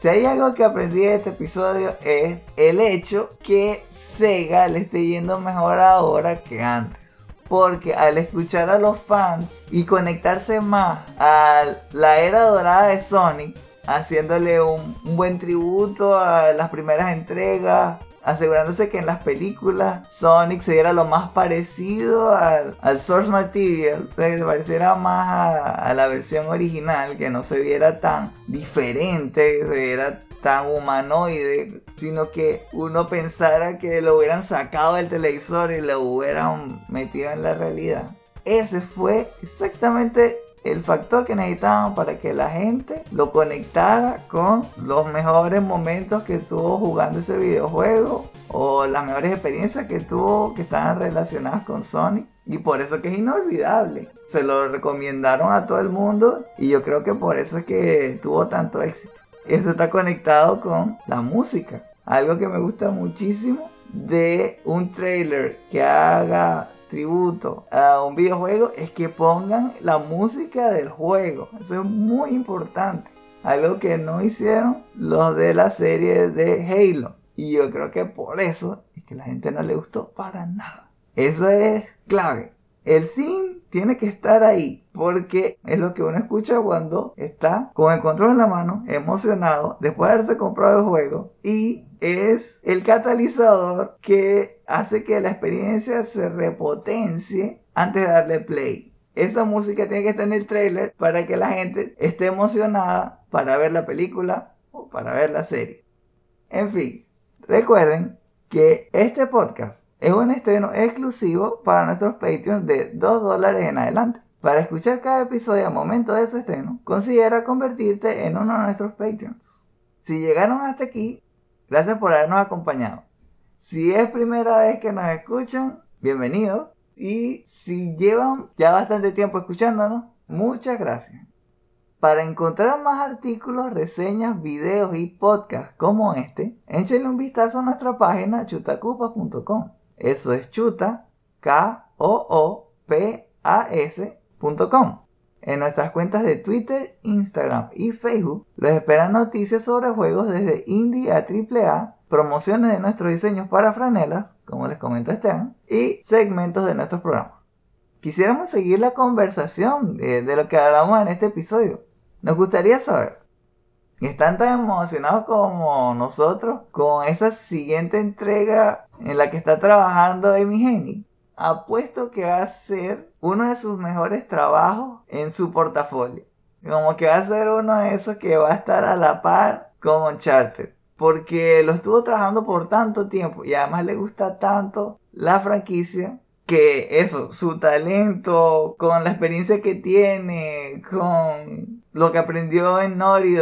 Si hay algo que aprendí de este episodio es el hecho que Sega le esté yendo mejor ahora que antes. Porque al escuchar a los fans y conectarse más a la era dorada de Sonic, haciéndole un, un buen tributo a las primeras entregas, asegurándose que en las películas Sonic se viera lo más parecido al, source material, o sea, que se pareciera más a, la versión original, que no se viera tan diferente, que se viera tan humanoide, sino que uno pensara que lo hubieran sacado del televisor y lo hubieran metido en la realidad. Ese fue exactamente el factor que necesitaban para que la gente lo conectara con los mejores momentos que tuvo jugando ese videojuego o las mejores experiencias que tuvo que estaban relacionadas con Sonic. Y por eso que es inolvidable. Se lo recomendaron a todo el mundo y yo creo que por eso es que tuvo tanto éxito. Eso está conectado con la música. Algo que me gusta muchísimo de un trailer que haga tributo a un videojuego es que pongan la música del juego. Eso es muy importante. Algo que no hicieron los de la serie de Halo. Y yo creo que por eso es que la gente no le gustó para nada. Eso es clave. El sim tiene que estar ahí porque es lo que uno escucha cuando está con el control en la mano, emocionado, después de haberse comprado el juego y es el catalizador que hace que la experiencia se repotencie antes de darle play. Esa música tiene que estar en el trailer para que la gente esté emocionada para ver la película o para ver la serie. En fin, recuerden que este podcast es un estreno exclusivo para nuestros Patreons de 2 dólares en adelante. Para escuchar cada episodio al momento de su estreno, considera convertirte en uno de nuestros Patreons. Si llegaron hasta aquí, Gracias por habernos acompañado. Si es primera vez que nos escuchan, bienvenidos. Y si llevan ya bastante tiempo escuchándonos, muchas gracias. Para encontrar más artículos, reseñas, videos y podcasts como este, échenle un vistazo a nuestra página chutacupas.com. Eso es chuta, K-O-O-P-A-S.com. En nuestras cuentas de Twitter, Instagram y Facebook los esperan noticias sobre juegos desde indie a AAA, promociones de nuestros diseños para franelas, como les comenta Esteban, y segmentos de nuestros programas. Quisiéramos seguir la conversación de, de lo que hablamos en este episodio. Nos gustaría saber, ¿están tan emocionados como nosotros con esa siguiente entrega en la que está trabajando Amy Hennig? Apuesto que va a ser uno de sus mejores trabajos en su portafolio. Como que va a ser uno de esos que va a estar a la par con Uncharted. Porque lo estuvo trabajando por tanto tiempo y además le gusta tanto la franquicia que eso, su talento, con la experiencia que tiene, con lo que aprendió en Naughty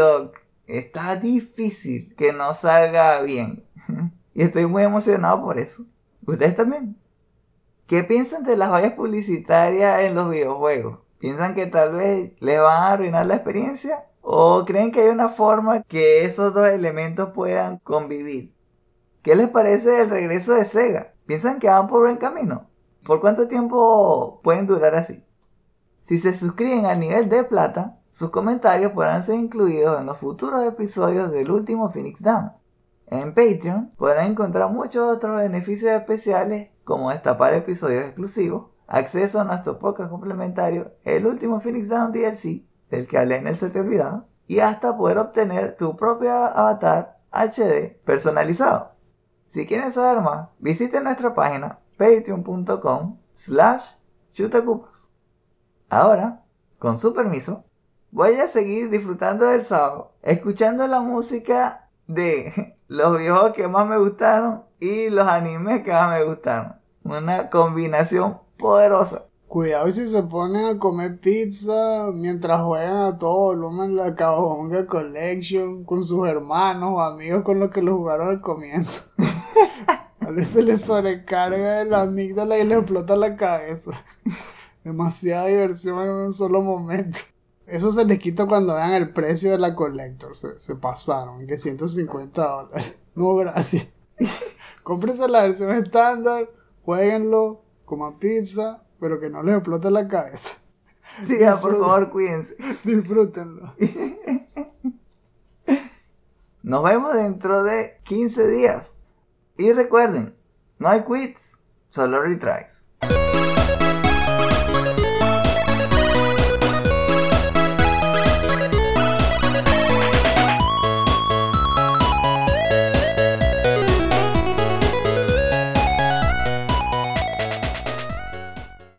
está difícil que no salga bien. y estoy muy emocionado por eso. ¿Ustedes también? ¿Qué piensan de las vallas publicitarias en los videojuegos? ¿Piensan que tal vez les van a arruinar la experiencia? ¿O creen que hay una forma que esos dos elementos puedan convivir? ¿Qué les parece el regreso de Sega? ¿Piensan que van por buen camino? ¿Por cuánto tiempo pueden durar así? Si se suscriben al nivel de plata, sus comentarios podrán ser incluidos en los futuros episodios del último Phoenix Down. En Patreon podrán encontrar muchos otros beneficios especiales como destapar episodios exclusivos, acceso a nuestro podcast complementario, el último Phoenix Down DLC, del que hablé en el set olvidado, y hasta poder obtener tu propio avatar HD personalizado. Si quieren saber más, visiten nuestra página patreon.com slash chutacupas. Ahora, con su permiso, voy a seguir disfrutando del sábado, escuchando la música de los videojuegos que más me gustaron y los animes que más me gustaron. Una combinación poderosa. Cuidado si se ponen a comer pizza mientras juegan a todo volumen la Cabonga Collection con sus hermanos o amigos con los que lo jugaron al comienzo. A veces les sobrecarga la amígdala y le explota la cabeza. Demasiada diversión en un solo momento. Eso se les quita cuando vean el precio de la Collector. Se, se pasaron, que 150 dólares. No, gracias. Cómprense la versión estándar, jueguenlo, coman pizza, pero que no les explote la cabeza. Sí, ya, por favor, cuídense. Disfrútenlo. Nos vemos dentro de 15 días. Y recuerden, no hay quits, solo retries.